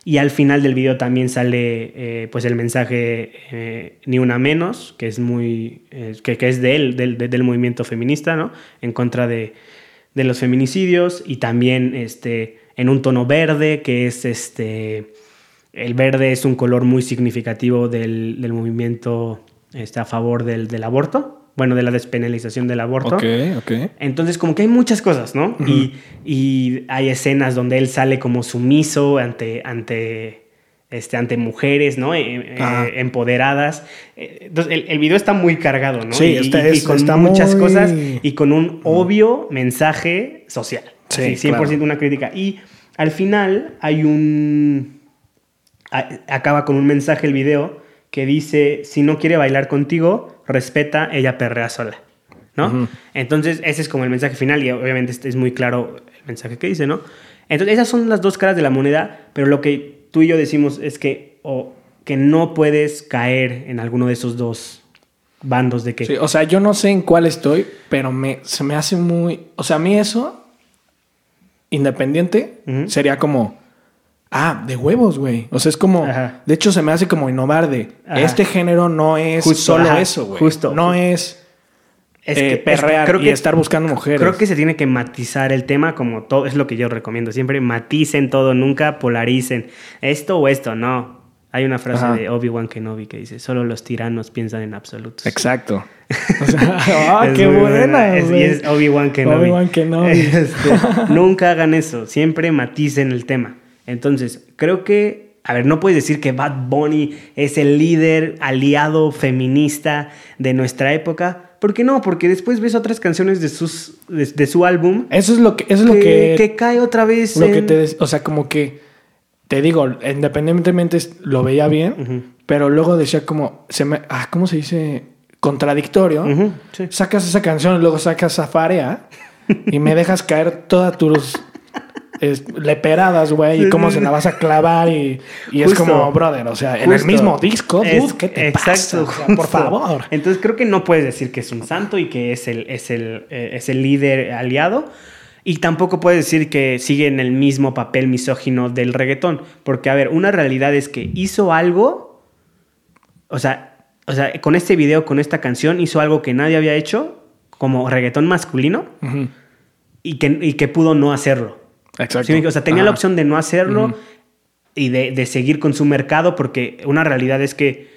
Y al final del video también sale eh, pues el mensaje eh, Ni una menos, que es muy eh, que, que es de él, del, de- del movimiento feminista, ¿no? En contra de, de los feminicidios y también este, en un tono verde, que es este... El verde es un color muy significativo del, del movimiento este, a favor del, del aborto, bueno, de la despenalización del aborto. Ok, ok. Entonces, como que hay muchas cosas, ¿no? y, y hay escenas donde él sale como sumiso ante, ante, este, ante mujeres, ¿no? Eh, eh, Ajá. empoderadas. Eh, Entonces, el, el video está muy cargado, ¿no? Sí, y, está- y- con está muchas muy- cosas y con un obvio mensaje social. Sí, Sí, 100% claro. una crítica. Y al final hay un... a- Acaba con un mensaje el video que dice, si no quiere bailar contigo, respeta, ella perrea sola. ¿no? Entonces, ese es como el mensaje final y obviamente este es muy claro el mensaje que dice, ¿no? Entonces, esas son las dos caras de la moneda, pero lo que tú y yo decimos es que, o que no puedes caer en alguno de esos dos bandos de que... Sí, o sea, yo no sé en cuál estoy, pero me, se me hace muy. O sea, a mí eso, independiente, sería como. Ah, de huevos, güey. O sea, es como. Ajá. De hecho, se me hace como innovar de. Ajá. Este género no es Justo, solo ajá, eso, güey. justo. No es. Es eh, que- es perrear creo y que- estar buscando mujeres. Creo que se tiene que matizar el tema como todo, es lo que yo recomiendo. Siempre maticen todo, nunca polaricen. Esto o esto, no. Hay una frase Ajá. de Obi-Wan Kenobi que dice, solo los tiranos piensan en absolutos. Exacto. O sea, ¡ah, Es qué buena! Es, y güey. es Obi-Wan Kenobi. Obi-Wan Kenobi. Este, nunca hagan eso. Siempre maticen el tema. Entonces, creo que... A ver, no puedes decir que Bad Bunny es el líder aliado feminista de nuestra época. ¿Por qué no? Porque después ves otras canciones de, sus, de, de su álbum Eso es lo que, eso es lo que, que, cae otra vez lo que te des- o sea, como que te digo, independientemente lo veía bien, pero luego decía como se me ah, ¿cómo se dice? contradictorio. Sí. Sacas esa canción y luego sacas Zafarea y me dejas caer todas tus es- leperadas, güey, y cómo se la vas a clavar y, y es como, brother, o sea, en el mismo disco, Es- dude, ¿qué te exacto, pasa? O sea, por favor. Entonces creo que no puedes decir que es un santo y que es el, es el, eh, es el líder aliado. Y tampoco puedes decir que sigue en el mismo papel misógino del reggaetón. Porque, a ver, una realidad es que hizo algo. O sea, o sea, con este video, con esta canción, hizo algo que nadie había hecho, como reggaetón masculino, y que, y que pudo no hacerlo. Exacto. Sí, o sea, tenía Ajá. la opción de no hacerlo y de, de seguir con su mercado, porque una realidad es que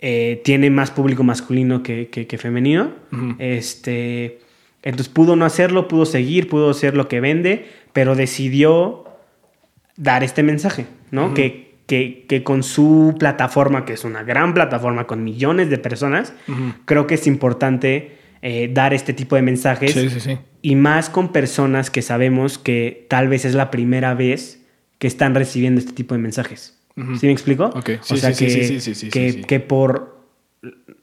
eh, tiene más público masculino que, que- que femenino. Este, entonces pudo no hacerlo, pudo seguir, pudo hacer lo que vende, pero decidió dar este mensaje, ¿no? Que, que, que con su plataforma, que es una gran plataforma con millones de personas, creo que es importante eh, dar este tipo de mensajes Sí, sí, sí. y más con personas que sabemos que tal vez es la primera vez que están recibiendo este tipo de mensajes. ¿Sí me explico? Ok, sí, o sea, sí, que, sí, sí, sí, sí, que, que por...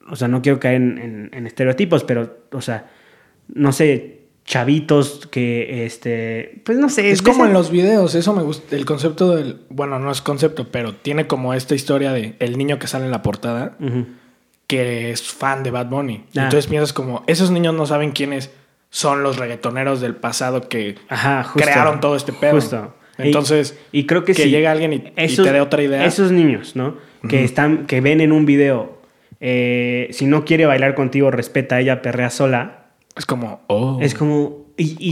O sea, no quiero caer en, en- en estereotipos, pero, o sea, no sé, chavitos que, este, pues no sé. Es como ese- en los videos, eso me gusta. El concepto del. Bueno, no es concepto, pero tiene como esta historia de el niño que sale en la portada Ujú. Que es fan de Bad Bunny. Ah. Entonces piensas como, esos niños no saben quiénes son los reggaetoneros del pasado que Ajá, justo. crearon todo este pedo. Justo. Entonces, y, y creo que, que sí, llegue alguien y, y te dé otra idea. Esos niños, ¿no? Que están, que ven en un video, eh, si no quiere bailar contigo, respeta a ella, perrea sola. Es como, oh. Es como. Y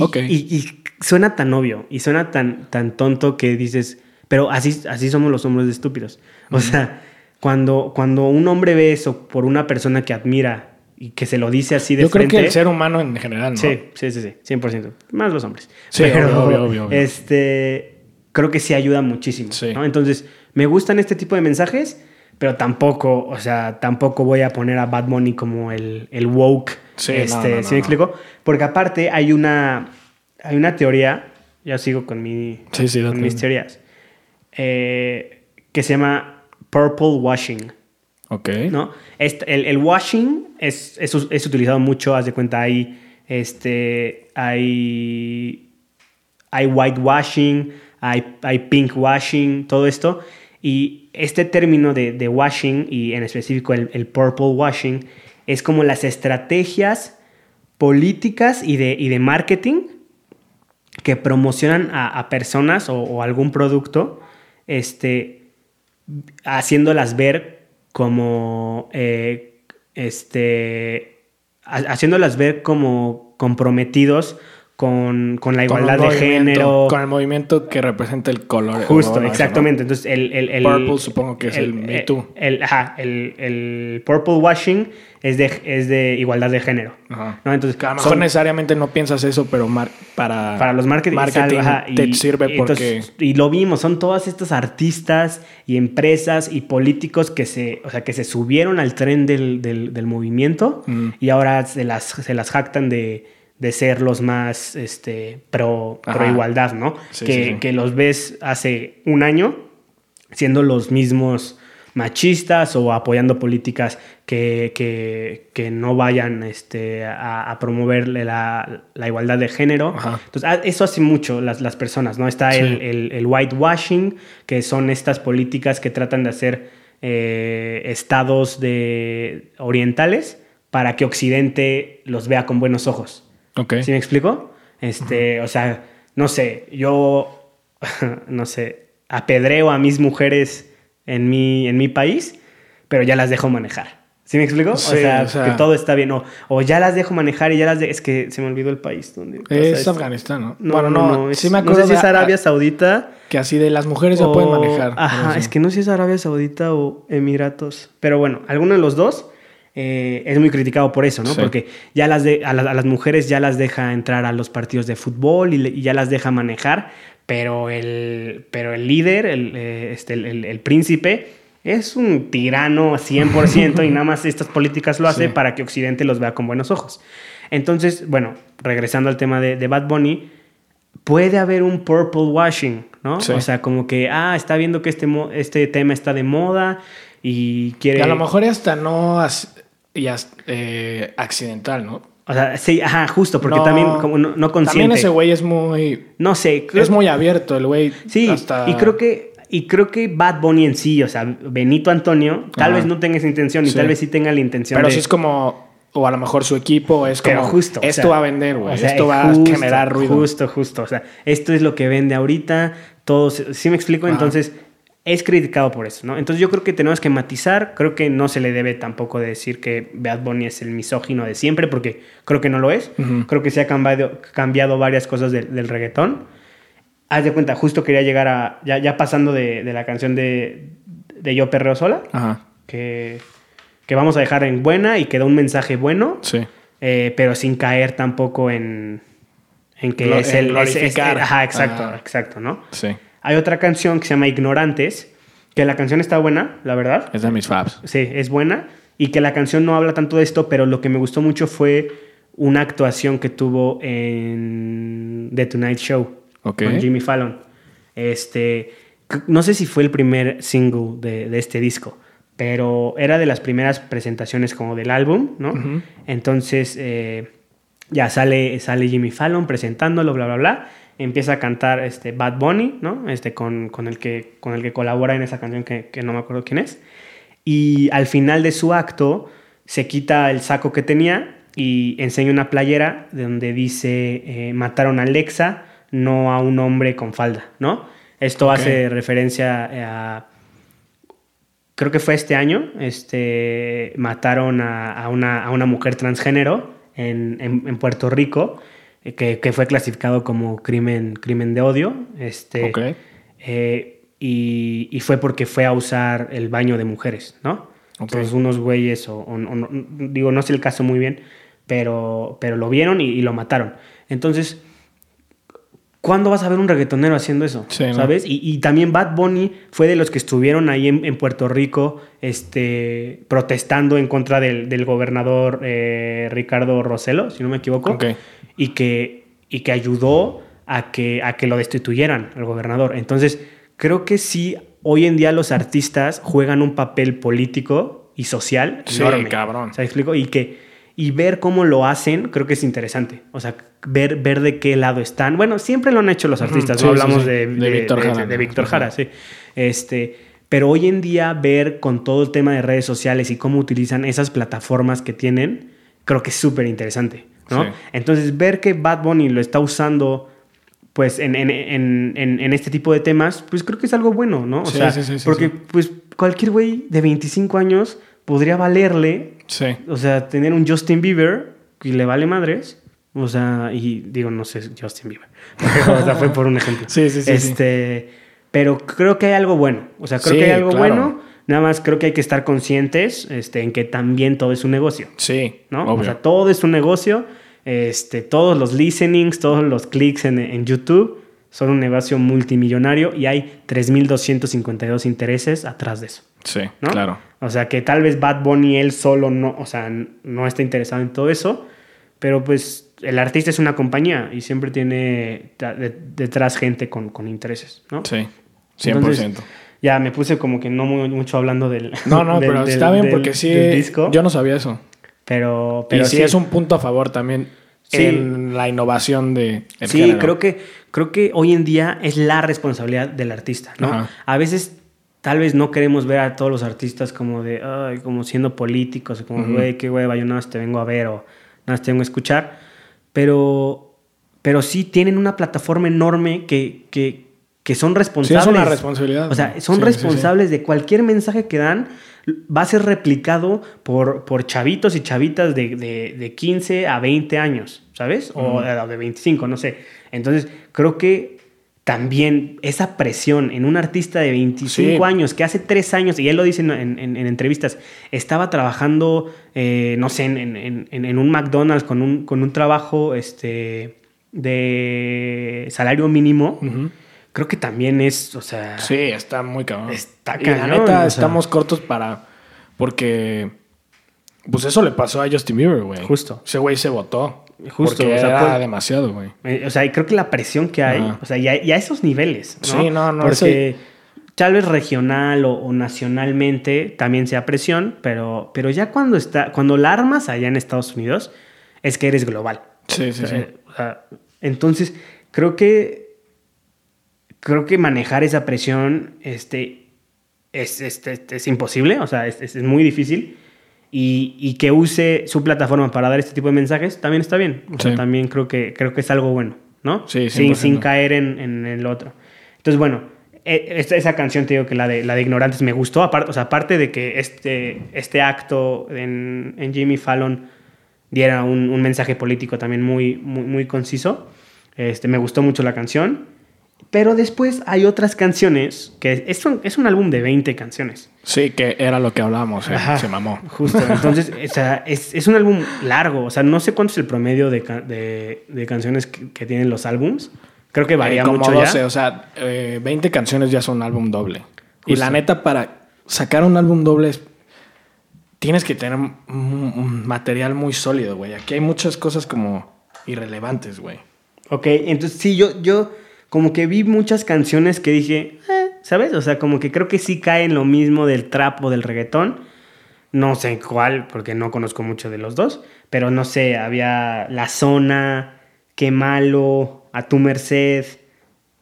suena tan obvio y suena tan, tan tonto que dices. Pero así, así somos los hombres de estúpidos. O sea, cuando, cuando un hombre ve eso por una persona que admira y que se lo dice así de Yo creo frente. que el ser humano en general, ¿no? Sí, sí, sí, sí, 100%. Más los hombres. Sí, obvio, obvio, obvio, obvio. Este, creo que sí ayuda muchísimo. Sí. ¿no? Entonces, me gustan este tipo de mensajes, pero tampoco, o sea, tampoco voy a poner a Bad Bunny como el, el woke. Sí, este, no, no, ¿sí me explico? Porque aparte hay una, hay una teoría, ya sigo con, mi, Sí, sí, con date. mis teorías, eh, que se llama purple washing. Ok. ¿no? Este- el, el washing es, es, es utilizado mucho, haz de cuenta, hay, este, hay, hay whitewashing, hay, hay pink washing, todo esto. Y este término de, de washing, y en específico el, el, purple washing, es como las estrategias políticas y de, y de marketing que promocionan a, a personas o, o, algún producto, este, haciéndolas ver como, eh, este, haciéndolas ver como comprometidos con, con la igualdad con de género. Con el movimiento que representa el color. Justo, exactamente. Entonces, el, el, el, Purple supongo que es el, el Me Too. El, ajá, el, el purple washing es de, es de igualdad de género. Ajá. ¿no? Entonces, a lo mejor son, necesariamente no piensas eso, pero mar, para, para los marketing, marketing ajá, te y, sirve y porque... Entonces, y lo vimos, son todas estas artistas y empresas y políticos que se, o sea, que se subieron al tren del, del, del movimiento mm. y ahora se las, se las jactan de de ser los más este, pro, pro igualdad, ¿no? Sí, que, sí, sí. que los ves hace un año siendo los mismos machistas o apoyando políticas que, que, que no vayan este, a, a promover la, la, igualdad de género. Ajá. Entonces, eso hace mucho las, las personas, ¿no? Está Sí. el, el, el whitewashing, que son estas políticas que tratan de hacer eh, estados de orientales para que Occidente los vea con buenos ojos. Ok. ¿Sí me explico? Este, o sea, no sé, yo, no sé, apedreo a mis mujeres en mi, en mi país, pero ya las dejo manejar. ¿Sí me explico? Sí, o, sea, o sea- que todo está bien. O, o ya las dejo manejar y ya las de... Es que se me olvidó el país donde Es. Afganistán, ¿no? No, bueno, no, no, no, es- sí me no acuerdo sé si es Arabia Saudita. que así de las mujeres ya pueden manejar. Ajá, es que no sé si es Arabia Saudita o Emiratos. Pero bueno, alguno de los dos eh, es muy criticado por eso, ¿no? Sí. Porque ya las de, a, la- a las mujeres ya las deja entrar a los partidos de fútbol y, ya las deja manejar, pero el, pero el líder, el, eh, este, el, el- el príncipe, es un tirano 100% y nada más estas políticas lo hace Sí. para que Occidente los vea con buenos ojos. Entonces, bueno, regresando al tema de, de Bad Bunny, puede haber un purple washing, ¿no? Sí. O sea, como que, ah, está viendo que este, este tema está de moda y quiere... Y a lo mejor hasta no y eh, accidental, ¿no? O sea, sí, ajá, justo, porque No, también como no, no consciente. También ese güey es muy... No sé, creo- Es muy abierto el güey. Sí, hasta- y creo que y creo que Bad Bunny en sí, o sea, Benito Antonio, tal Ajá. vez no tenga esa intención y Sí. tal vez sí tenga la intención Pero de... sí es como... O a lo mejor su equipo es como... Pero justo. o Esto sea, va a vender, güey. o sea, esto va justo, a generar ruido. Justo, justo. O sea, esto es lo que vende ahorita. Todos, ¿sí me explico? Ajá. Entonces, es criticado por eso, ¿no? Entonces, yo creo que tenemos que matizar. Creo que no se le debe tampoco decir que Bad Bunny es el misógino de siempre, porque creo que no lo es. Creo que se ha cambiado, cambiado varias cosas del, del reggaetón. Haz de cuenta, justo quería llegar a. Ya, ya pasando de, de la canción de, de Yo Perreo Sola, Ajá. que, que vamos a dejar en buena y que da un mensaje bueno Sí. eh, pero sin caer tampoco en, en que Glo- es el... es- ajá, exacto, Ah. exacto, ¿no? Sí. Hay otra canción que se llama Ignorantes, que la canción está buena, la verdad. Es de mis faps. Sí, es buena. Y que la canción no habla tanto de esto, pero lo que me gustó mucho fue una actuación que tuvo en The Tonight Show con Jimmy Fallon. Este, no sé si fue el primer single de, de este disco, pero era de las primeras presentaciones como del álbum, ¿no? Entonces, eh, ya sale, sale Jimmy Fallon presentándolo, bla, bla, bla. Empieza a cantar este Bad Bunny, ¿no? Este, con, con, el que, con el que colabora en esa canción que, que no me acuerdo quién es. Y al final de su acto se quita el saco que tenía y enseña una playera donde dice eh, mataron a Alexa, no a un hombre con falda, ¿no? Esto Ok. hace referencia a... Creo que fue este año, este, mataron a, a una, a una mujer transgénero en, en- en Puerto Rico, que, que fue clasificado como crimen, crimen de odio. Este, eh, y, y fue porque fue a usar el baño de mujeres, ¿no? Entonces unos güeyes, o, o- digo, no sé el caso muy bien, pero, pero lo vieron y, y lo mataron. Entonces, ¿cuándo vas a ver un reggaetonero haciendo eso? Sí, ¿no? ¿Sabes? Y, y también Bad Bunny fue de los que estuvieron ahí en, en Puerto Rico este, protestando en contra del, del gobernador eh, Ricardo Roselo, si no me equivoco Ok. y que, y que ayudó a que, a que lo destituyeran al gobernador. Entonces, creo que sí, hoy en día los artistas juegan un papel político y social Sí, enorme. cabrón. Sea, explico? Y que y ver cómo lo hacen, creo que es interesante. O sea, ver, ver de qué lado están. Bueno, siempre lo han hecho los artistas, Sí, ¿no? sí, Hablamos sí. De, De Víctor Jara, de ¿no? Víctor. Jara, sí. Este, Pero hoy en día ver con todo el tema de redes sociales y cómo utilizan esas plataformas que tienen, creo que es súper interesante, ¿no? Entonces ver que Bad Bunny lo está usando pues en, en, en, en, este tipo de temas, pues creo que es algo bueno, ¿no? O Sí, sea, sí, sí, sí, porque pues cualquier güey de 25 años podría valerle, Sí. o sea, tener un Justin Bieber y le vale madres. O sea, y digo, no sé, Justin Bieber. o sea, fue por un ejemplo. Sí, sí, sí, Este, pero creo que hay algo bueno. O sea, creo Sí, que hay algo claro. bueno. Nada más creo que hay que estar conscientes este, en que también todo es un negocio. Sí, ¿no? obvio. O sea, todo es un negocio. Este, todos los listenings, todos los clics en, en YouTube son un negocio multimillonario y hay 3.252 intereses atrás de eso. sí, ¿no? claro. O sea, que tal vez Bad Bunny él solo no, o sea, no está interesado en todo eso, pero pues el artista es una compañía y siempre tiene detrás gente con, con intereses, ¿no? Sí, 100%. Entonces, ya me puse como que no muy- mucho hablando del. no, no, del- pero del- está bien del- porque sí. disco, Yo no sabía eso. pero, pero y sí, es un punto a favor también Sí. en la innovación de el Sí, género. creo que, creo que hoy en día es la responsabilidad del artista, ¿no? Ajá. A veces tal vez no queremos ver a todos los artistas como de, ay, como siendo políticos, o como, güey, qué hueva, yo nada más te vengo a ver o nada más te vengo a escuchar, pero, pero sí tienen una plataforma enorme que, que, que son Sí, responsables. es una responsabilidad. O sea, son Sí, sí, sí. responsables de cualquier mensaje que dan, va a ser replicado por, por chavitos y chavitas de, de, de 15 a 20 años, ¿sabes? O de, de 25, no sé. Entonces, creo que también esa presión en un artista de 25 Sí. años que hace tres años, y él lo dice en, en- en entrevistas, estaba trabajando, eh, no sé, en, en- un McDonald's con un, con un trabajo este, de salario mínimo. Creo que también es, o sea... Sí, está muy cabrón. Está Y la cañón, neta, o sea. estamos cortos para. Porque. Pues eso le pasó a Justin Bieber, güey. Justo. Ese güey se votó. Justo, Porque o sea, era demasiado, güey. Eh, O sea, y creo que la presión que hay, o sea, y a, y a esos niveles, ¿no? Sí, no, no, Porque tal vez regional o, o nacionalmente también sea presión, pero, pero ya cuando está, cuando la armas allá en Estados Unidos, es que eres global. Sí, sí, sí. O sea, entonces, creo que creo que manejar esa presión este, es, es, es- es imposible, o sea, es, muy difícil. Y, y que use su plataforma para dar este tipo de mensajes también está bien. O sea, Sí. también creo que, creo que es algo bueno, ¿no? Sí, sin, 100%. sin caer en, en el otro. Entonces, bueno, e- esta- esa canción, te digo que la de, la de Ignorantes me gustó. Aparte, o sea, aparte de que este, este acto en, en Jimmy Fallon diera un, un mensaje político también muy, muy, muy conciso. Este, me gustó mucho la canción. Pero después hay otras canciones que es un, es un álbum de 20 canciones. Sí, que era lo que hablábamos. eh, Ajá. Se mamó. Justo. Entonces, o sea, es, es un álbum largo. O sea, no sé cuánto es el promedio de, de, de canciones que, que tienen los álbums. Creo que varía Eh, como mucho 12, ya. o sea, eh, 20 canciones ya son un álbum doble. Y la neta, para sacar un álbum doble, es- tienes que tener un, un material muy sólido, güey. Aquí hay muchas cosas como irrelevantes, güey. Ok, entonces sí, yo, yo como que vi muchas canciones que dije, eh, ¿sabes? O sea, como que creo que sí cae en lo mismo del trap o del reggaetón. No sé cuál, porque no conozco mucho de los dos, pero no sé, había La Zona, Qué Malo, A Tu Merced.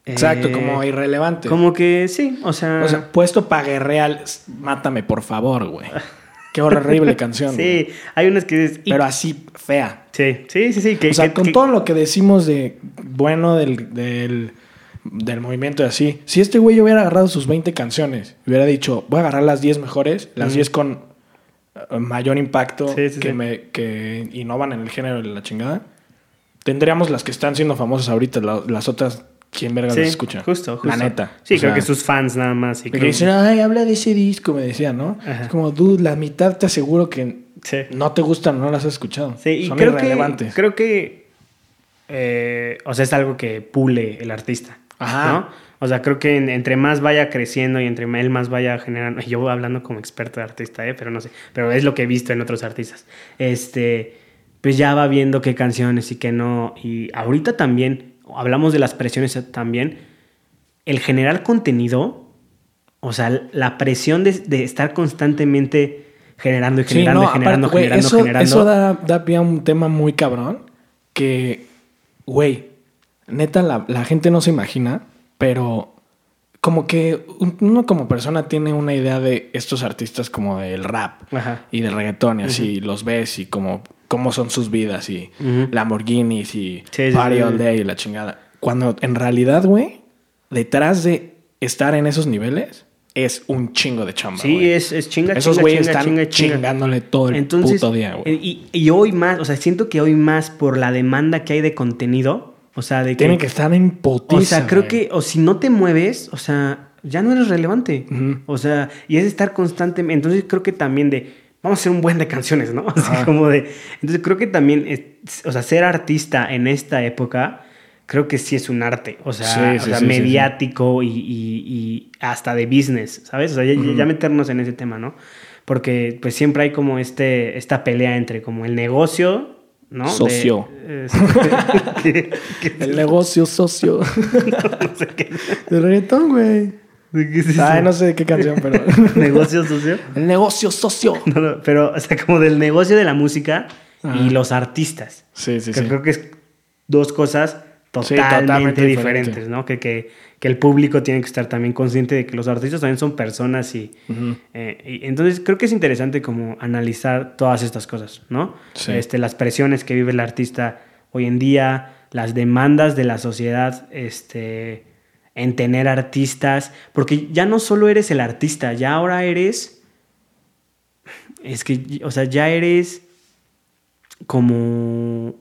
Exacto, eh, como irrelevante. Como que sí, o sea... O sea, puesto pa' guerreal, mátame, por favor, güey. Qué horrible canción. güey. sí, hay unas que... dices, y- Pero así, fea. Sí, sí, sí, sí. Que, O sea, que- con que- todo lo que decimos de bueno del, del, del movimiento y así, si este güey hubiera agarrado sus 20 canciones hubiera dicho, voy a agarrar las 10 mejores, las Ujú. 10 con eh, mayor impacto Sí, sí, que, sí. Me, que innovan en el género de la chingada, tendríamos las que están siendo famosas ahorita, la- las otras, ¿quién verga Sí, las escucha? justo, justo. La neta. Sí, O creo sea, que sus fans nada más. y que dicen, ay, habla de ese disco, me decían, ¿no? Ajá. Es como, dude, la mitad te aseguro que Sí. no te gustan o no las has escuchado. Sí, y Son creo que, irrelevantes. creo que, eh, o sea, es algo que pule el artista, Ajá. ¿no? O sea, creo que en- entre más vaya creciendo y entre él más vaya generando, yo voy hablando como experto de artista, ¿eh? pero no sé, pero es lo que he visto en otros artistas, este, pues ya va viendo qué canciones y qué no, y ahorita también, hablamos de las presiones también, el generar contenido, o sea, la presión de, de estar constantemente generando y Sí, generando no, y generando, aparte, generando, eso, generando. eso da, da pie a un tema muy cabrón que, güey, neta, la, la gente no se imagina, pero como que un- uno como persona tiene una idea de estos artistas como del rap Ajá. y del reggaetón y así, los ves y como cómo son sus vidas y Ujú. Lamborghinis y Sí, Party sí, All. Day y la chingada. Cuando en realidad, güey, detrás de estar en esos niveles es un chingo de chamba, Sí, güey. es, es chinga, Esos güeyes están chinga, chinga. chingándole todo el Entonces, puto día, güey. eh, Y, y hoy más, o sea, siento que hoy más por la demanda que hay de contenido, o sea, de que... Tienen que estar en potiza, o sea, creo que, o si no te mueves, o sea, ya no eres relevante. O sea, y es estar constantemente. Entonces creo que también de, vamos a hacer un buen de canciones, ¿no? Así Ajá. como de. Entonces creo que también, es- o sea, ser artista en esta época, creo que sí es un arte. O sea, Sí, o sí, sea sí, sí, mediático Y, y- y hasta de business, ¿sabes? O sea, ya, meternos en ese tema, ¿no? Porque pues siempre hay como este, esta pelea entre como el negocio, ¿no? De- Socio. eh, El negocio socio. no sé qué. De reggaetón, güey. ¿De qué es eso? Ay, no sé de qué canción, pero. ¿Negocio socio? El negocio socio. No, no, pero, o sea, como del negocio de la música Ajá. y los artistas. Sí, sí, que sí. creo que es dos cosas Sí, totalmente, diferentes, diferente. ¿no? Que, que, que el público tiene que estar también consciente de que los artistas también son personas y, eh, y entonces creo que es interesante como analizar todas estas cosas, ¿no? Sí. Este, las presiones que vive el artista hoy en día, las demandas de la sociedad, este, en tener artistas, porque ya no solo eres el artista, ya ahora eres, es que, o sea, ya eres como...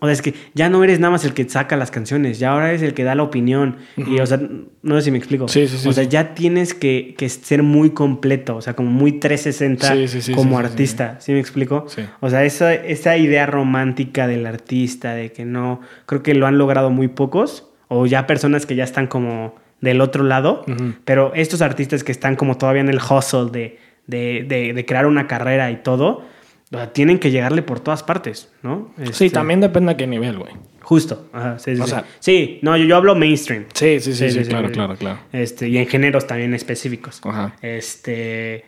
O sea, es que ya no eres nada más el que saca las canciones, ya ahora eres el que da la opinión. Y, o sea, no sé si me explico. Sí, sí, sí, O sea, ya tienes que, que ser muy completo, o sea, como muy 360 Sí, sí, sí, como artista. ¿Sí, me explico? Sí. O sea, esa, esa idea romántica del artista, de que no, creo que lo han logrado muy pocos, o ya personas que ya están como del otro lado, pero estos artistas que están como todavía en el hustle de, de, de- de crear una carrera y todo, o sea, tienen que llegarle por todas partes, ¿no? Sí, Este, también depende a qué nivel, güey. Justo. Ajá, sí, sí, O sí. sea- Sí, no, yo, yo hablo mainstream. Sí, sí, sí, sí, claro, claro, claro. Este, y en géneros también específicos. Ajá. Este,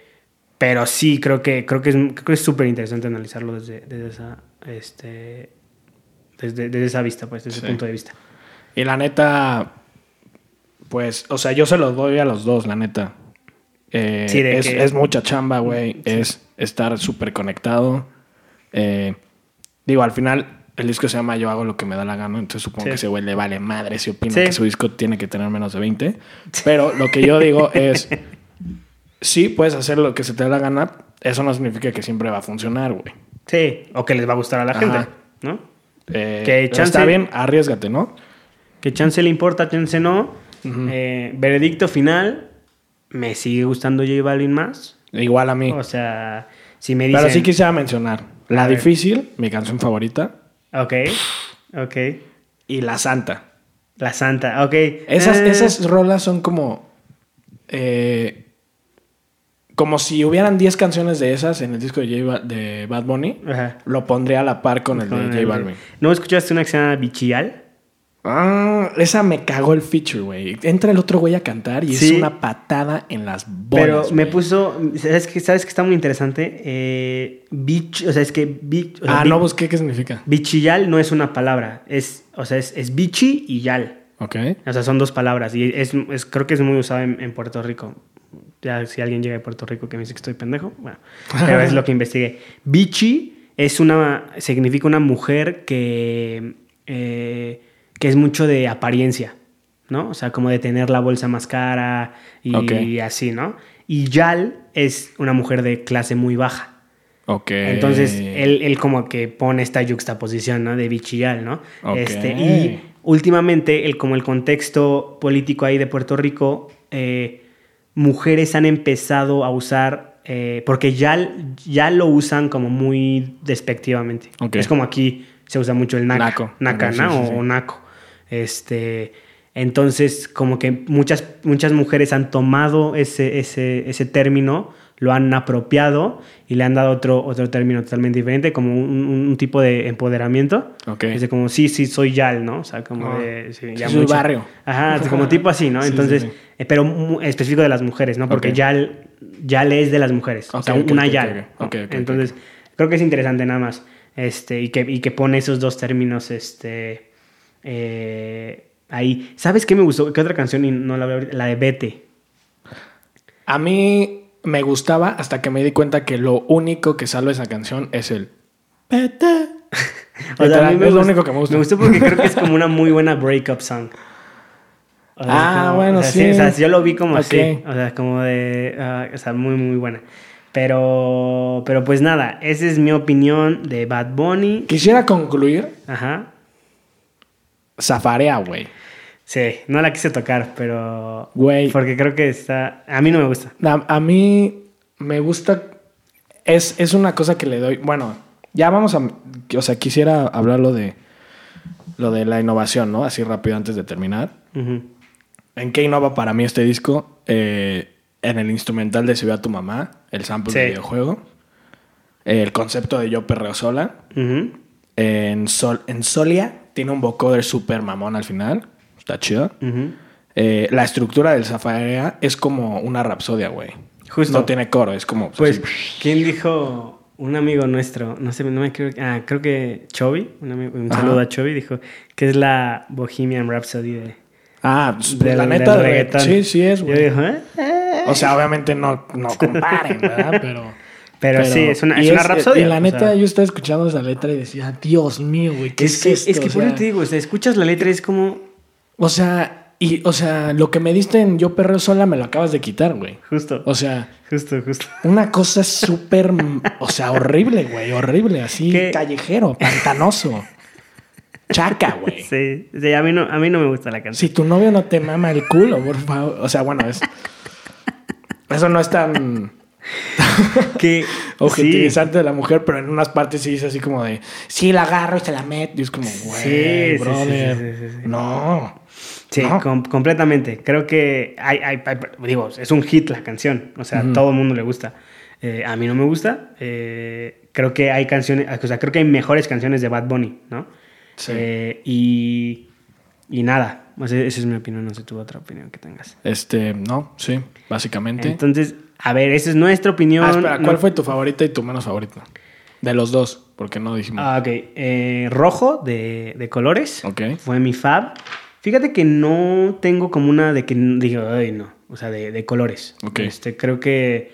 pero sí, creo que creo que es creo que es súper interesante analizarlo desde, desde esa este desde, desde esa vista, pues, desde ese punto de vista. Y la neta, pues, o sea, yo se los doy a los dos, la neta. Eh, Sí, de es, que- es mucha chamba, güey. Es estar súper conectado. Eh, digo, al final, el disco se llama Yo hago lo que me da la gana. Entonces supongo Sí. que ese güey le vale madre si opina Sí. que su disco tiene que tener menos de 20. Pero lo que yo digo es, sí, puedes hacer lo que se te dé la gana. Eso no significa que siempre va a funcionar, güey. Sí, o que les va a gustar a la Ajá. gente, ¿no? Eh, Que chance- Está bien, arriesgate, ¿no? Que chance le importa, chance no. Eh, veredicto final, me sigue gustando J Balvin más. Igual a mí. O sea, si me dicen... Pero sí quisiera mencionar La. Difícil, mi canción favorita, Ok, ok. y La Santa. La Santa, ok. Esas, Eh, esas rolas son como. eh, como si hubieran 10 canciones de esas en el disco de, J Ba- de Bad Bunny. Ajá. Lo pondría a la par con el de J Balvin. ¿No escuchaste una que se llama Bichial? Ah, esa me cagó el feature, güey. Entra el otro güey a cantar y Sí. es una patada en las bolas. Pero me puso, ¿sabes que ¿Sabes que está muy interesante? Eh, bich, o sea, es que bich, o sea, Ah, no busqué qué significa. bichiyal no es una palabra, es, o sea, es, es bichi y yal. Ok. O sea, son dos palabras y es, es- creo que es muy usado en, en Puerto Rico. Ya si alguien llega de Puerto Rico que me dice que estoy pendejo, bueno, pero es lo que investigué. Bichi es una, significa una mujer que, eh, que es mucho de apariencia, ¿no? O sea, como de tener la bolsa más cara y así, ¿no? Y Yal es una mujer de clase muy baja. Ok. Entonces, él, él como que pone esta yuxtaposición, ¿no? De bichillal, ¿no? Ok. Este, y últimamente, el, como el contexto político ahí de Puerto Rico, eh, mujeres han empezado a usar, eh, porque ya, ya lo usan como muy despectivamente. Ok. Es como aquí se usa mucho el naca, Naco. naca, ¿no? sí, o, sí. o naco. Este, entonces, como que muchas, muchas mujeres han tomado ese, ese, ese término, lo han apropiado y le han dado otro, otro término totalmente diferente, como un, tipo de empoderamiento. Ok. Es de como, sí, sí, soy Yal, ¿no? O sea, como Ah. de... Sí, Sí, soy barrio. Ajá, como tipo así, ¿no? Sí, Entonces, sí, eh, pero específico de las mujeres, ¿no? Porque. Yal, Yal es de las mujeres. o sea, una Yal. Entonces, creo que es interesante nada más. Este, y que, y que pone esos dos términos, este, eh, ahí. ¿Sabes qué me gustó? ¿Qué otra canción? Y no la veo. La de Vete. A mí me gustaba hasta que me di cuenta que lo único que salva esa canción es el Vete. O sea, a mí me, es lo único que me gusta. Me gustó porque creo que es como una muy buena breakup song. O sea, Ah, como- bueno, o sea, sí. O sea, yo lo vi como así. O sea, como de. ah, o sea, muy, muy buena. Pero. Pero pues nada, esa es mi opinión de Bad Bunny. Quisiera concluir Ajá. Zafarea, güey. Sí, no la quise tocar, pero. Güey. Porque creo que está. A mí no me gusta. A, a mí me gusta. Es, es una cosa que le doy. Bueno, ya vamos a. O sea, quisiera hablarlo de. Lo de la innovación, ¿no? Así rápido antes de terminar. ¿En qué innova para mí este disco? Eh, en el instrumental de Si ve a tu mamá, el sample Sí. del videojuego. El concepto de Yo perreo sola. En, Sol, en Solia tiene un vocoder super mamón al final. Está chido. Eh, la estructura del Zafarea es como una rapsodia, güey. Justo. No tiene coro, es como... Pues, así. ¿quién dijo? Un amigo nuestro, no sé, no me creo, ah, creo que Chovy, un, amigo- un Ajá. saludo a Chovy, dijo que es la Bohemian Rhapsody de, Ah, pues, del- la neta, reggaetón. sí, sí es, Yo güey. dijo, ¿eh? O sea, obviamente no, no comparen, ¿verdad? Pero... Pero, sí, es una, es una rapsodia. Y la o neta, sea, yo estaba escuchando esa letra y decía, Dios mío, güey, ¿qué es, es, que, esto? es que O por sea, eso te digo, o sea, escuchas la letra y es como, O sea, y, o sea, lo que me diste en Yo Perreo Sola me lo acabas de quitar, güey. justo, O sea, justo, justo. una cosa súper, o sea, horrible, güey, horrible, así, ¿Qué? callejero, pantanoso. Chaca, güey. Sí, sí, a, mí no, a mí no me gusta la canción. Si tu novio no te mama el culo, por favor. O sea, bueno, es. Eso no es tan Que, objetivizante de la mujer, pero en unas partes sí es así como de. Sí, la agarro y se la meto. Y es como, güey, Sí, brother. No. Sí, No. com- completamente. Creo que hay, hay- hay- digo, es un hit la canción. O sea, a todo el mundo le gusta. Eh, a mí no me gusta. Eh, creo que hay canciones, o sea, creo que hay mejores canciones de Bad Bunny, ¿no? Sí. Eh, y, y nada, o sea, esa es mi opinión. No sé tu otra opinión que tengas. Este, no, sí, básicamente. Entonces, a ver, esa es nuestra opinión. ah, espera, ¿cuál No- fue tu favorita y tu menos favorita? De los dos, porque no dijimos. Ah, ok. Eh, rojo de, de colores. Ok. Fue mi fab. Fíjate que no tengo como una de que digo, ay, no. O sea, de, de colores. Ok. Este, creo que.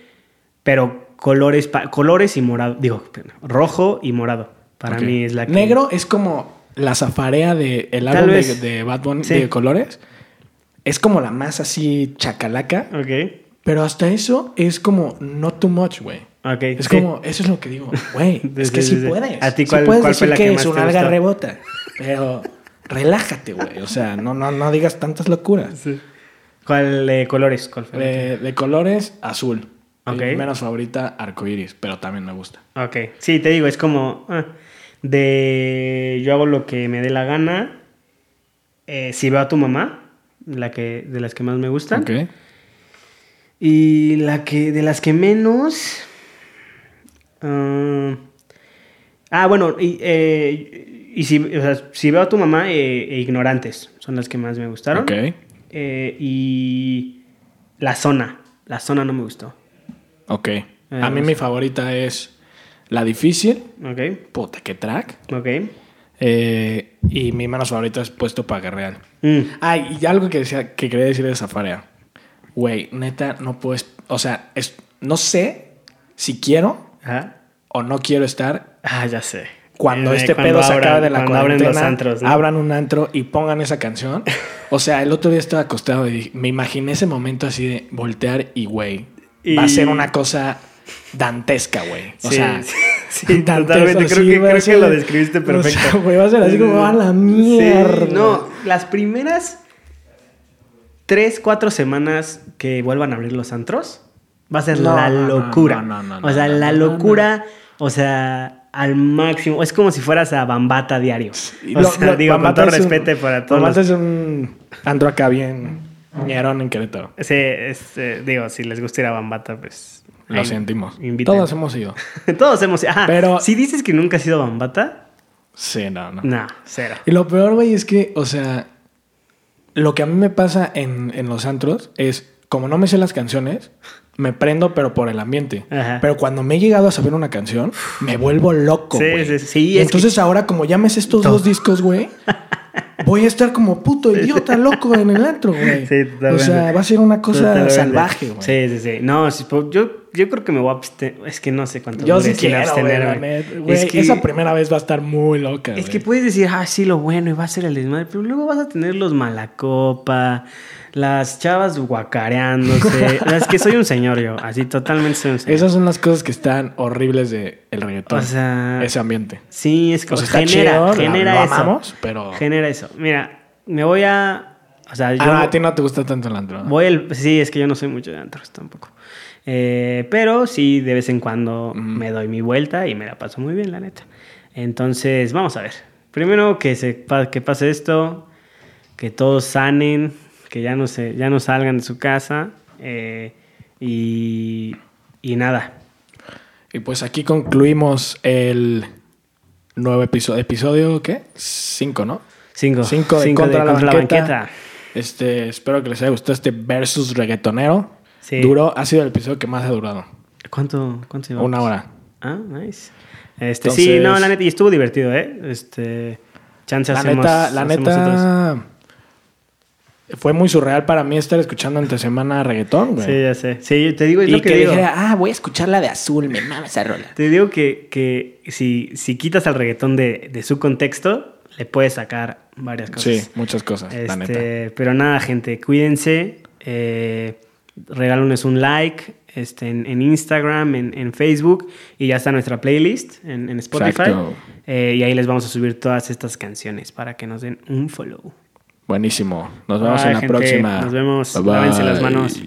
Pero colores, pa- colores y morado. Digo, rojo y morado. Para mí es la que. Negro es como la zafarea de el Tal álbum de, de Bad Bunny Sí. de colores. Es como la más así chacalaca. Ok. Pero hasta eso es como not too much, güey. Ok. Es sí. como, eso es lo que digo, güey. Sí, es que sí, sí, sí. puedes. ¿A ti Sí cuál- puedes cuál fue decir la que que más es un te alga rebota. Pero relájate, güey. O sea, no, no, no digas tantas locuras. Sí. ¿Cuál de colores? ¿Cuál fue? De, de colores, azul. Ok. Mi menos favorita, arcoiris, pero también me gusta. Ok. Sí, te digo, es como. ah, de. Yo hago lo que me dé la gana. Eh, si veo a tu mamá, la que, de las que más me gustan. Ok. Y la que, de las que menos. ah, ah, bueno, y, eh, y si, o sea, si veo a tu mamá, eh, e ignorantes, son las que más me gustaron. Ok. Eh, y la zona, la zona no me gustó. Ok. A mí mi favorita es la difícil. Ok, Puta, qué track. ok. Eh, y mi menos favorita es puesto para Real. Mm, Ah, y algo que decía, que quería decir de Zafarea. Güey, neta, no puedes. O sea, es, no sé si quiero ajá. o no quiero estar Ah, ya sé. cuando Eh, este cuando pedo se acabe de la abren cuarentena, antros, ¿no? abran un antro y pongan esa canción. O sea, el otro día estaba acostado y dije- me imaginé ese momento así de voltear y, güey, va a ser una cosa dantesca, güey. O Sí, sea, sí, sí, totalmente. Creo, sí, que, lo describiste o perfecto. sea, güey, va a ser así como, a la mierda. No, las primeras tres, cuatro semanas que vuelvan a abrir los antros, va a ser No, la locura. no, no, no, o sea, no, la no, no, locura, o sea, al máximo. Es como si fueras a Bambata diario. Y O lo- sea, lo- digo, con Bambata todo es respeto para todos. Bambata los- es un antro acá bien ñerón en Querétaro. Sí, este, digo, si les gusta ir a Bambata, pues. Lo ahí, sentimos. inviten. Todos hemos ido. Todos hemos. Ajá, Pero- si dices que nunca has ido a Bambata, Sí, no, no. no, cero. Y lo peor, güey, es que, o sea, lo que a mí me pasa en, en los antros es, como no me sé las canciones, me prendo, pero por el ambiente. Ajá. Pero cuando me he llegado a saber una canción, me vuelvo loco, Sí, sí, sí, entonces ahora, como ya me sé estos Todo. dos discos, güey, voy a estar como puto idiota loco en el antro, güey. Sí, o totalmente. sea, va a ser una cosa Totalmente. salvaje, güey. Sí, sí, sí. No, po- yo, yo creo que me voy a abstener. Es que no sé cuánto Yo sí quiero, neta, güey. Es que, Esa primera vez va a estar muy loca, es que puedes decir, ah, sí, lo bueno, y va a ser el desmadre, pero luego vas a tener los malacopa, las chavas guacareándose. es que soy un señor yo, así totalmente soy un señor. Esas son las cosas que están horribles de el reggaetón. O sea, ese ambiente. Sí, es que O sea, está genera, chido, genera eso. amamos, pero- Genera eso. Mira, me voy a. O sea, yo. Ah, a ti no te gusta tanto el antro. ¿no? voy el, sí, es que yo no soy mucho de antros tampoco. Eh, pero sí, de vez en cuando me doy mi vuelta y me la paso muy bien, la neta. Entonces, vamos a ver. Primero que, se, que pase esto, que todos sanen, que ya no, se, ya no salgan de su casa. eh, y, y nada. Y pues aquí concluimos el nuevo episodio. ¿Episodio qué? Cinco, ¿no? Cinco. Cinco de Cinco Contra, la, banqueta. banqueta. Este, espero que les haya gustado este versus reggaetonero. Sí. Duró, ha sido el episodio que más ha durado. ¿Cuánto, cuánto llevamos? Una hora. Ah, nice. Este, Entonces- sí, no, la neta, y estuvo divertido, ¿eh? Este, chance La hacemos, neta, la hacemos otros. neta. Fue muy surreal para mí estar escuchando entre semana reggaetón, güey. Sí, ya sé. Sí, te digo, es y lo que, que digo. dijera, ah, voy a escuchar la de azul, me mama esa rola. Te digo que, que si, si quitas al reggaetón de, de su contexto, le puedes sacar varias cosas. Sí, muchas cosas, la neta. Este, pero nada, gente, cuídense. Eh, regálanos un like este, en, en Instagram, en, en Facebook. Y ya está nuestra playlist en, en Spotify. Eh, y ahí les vamos a subir todas estas canciones para que nos den un follow. Buenísimo. Nos vemos Bye, en la gente. próxima. Nos vemos. Bye, bye. Lávense las manos.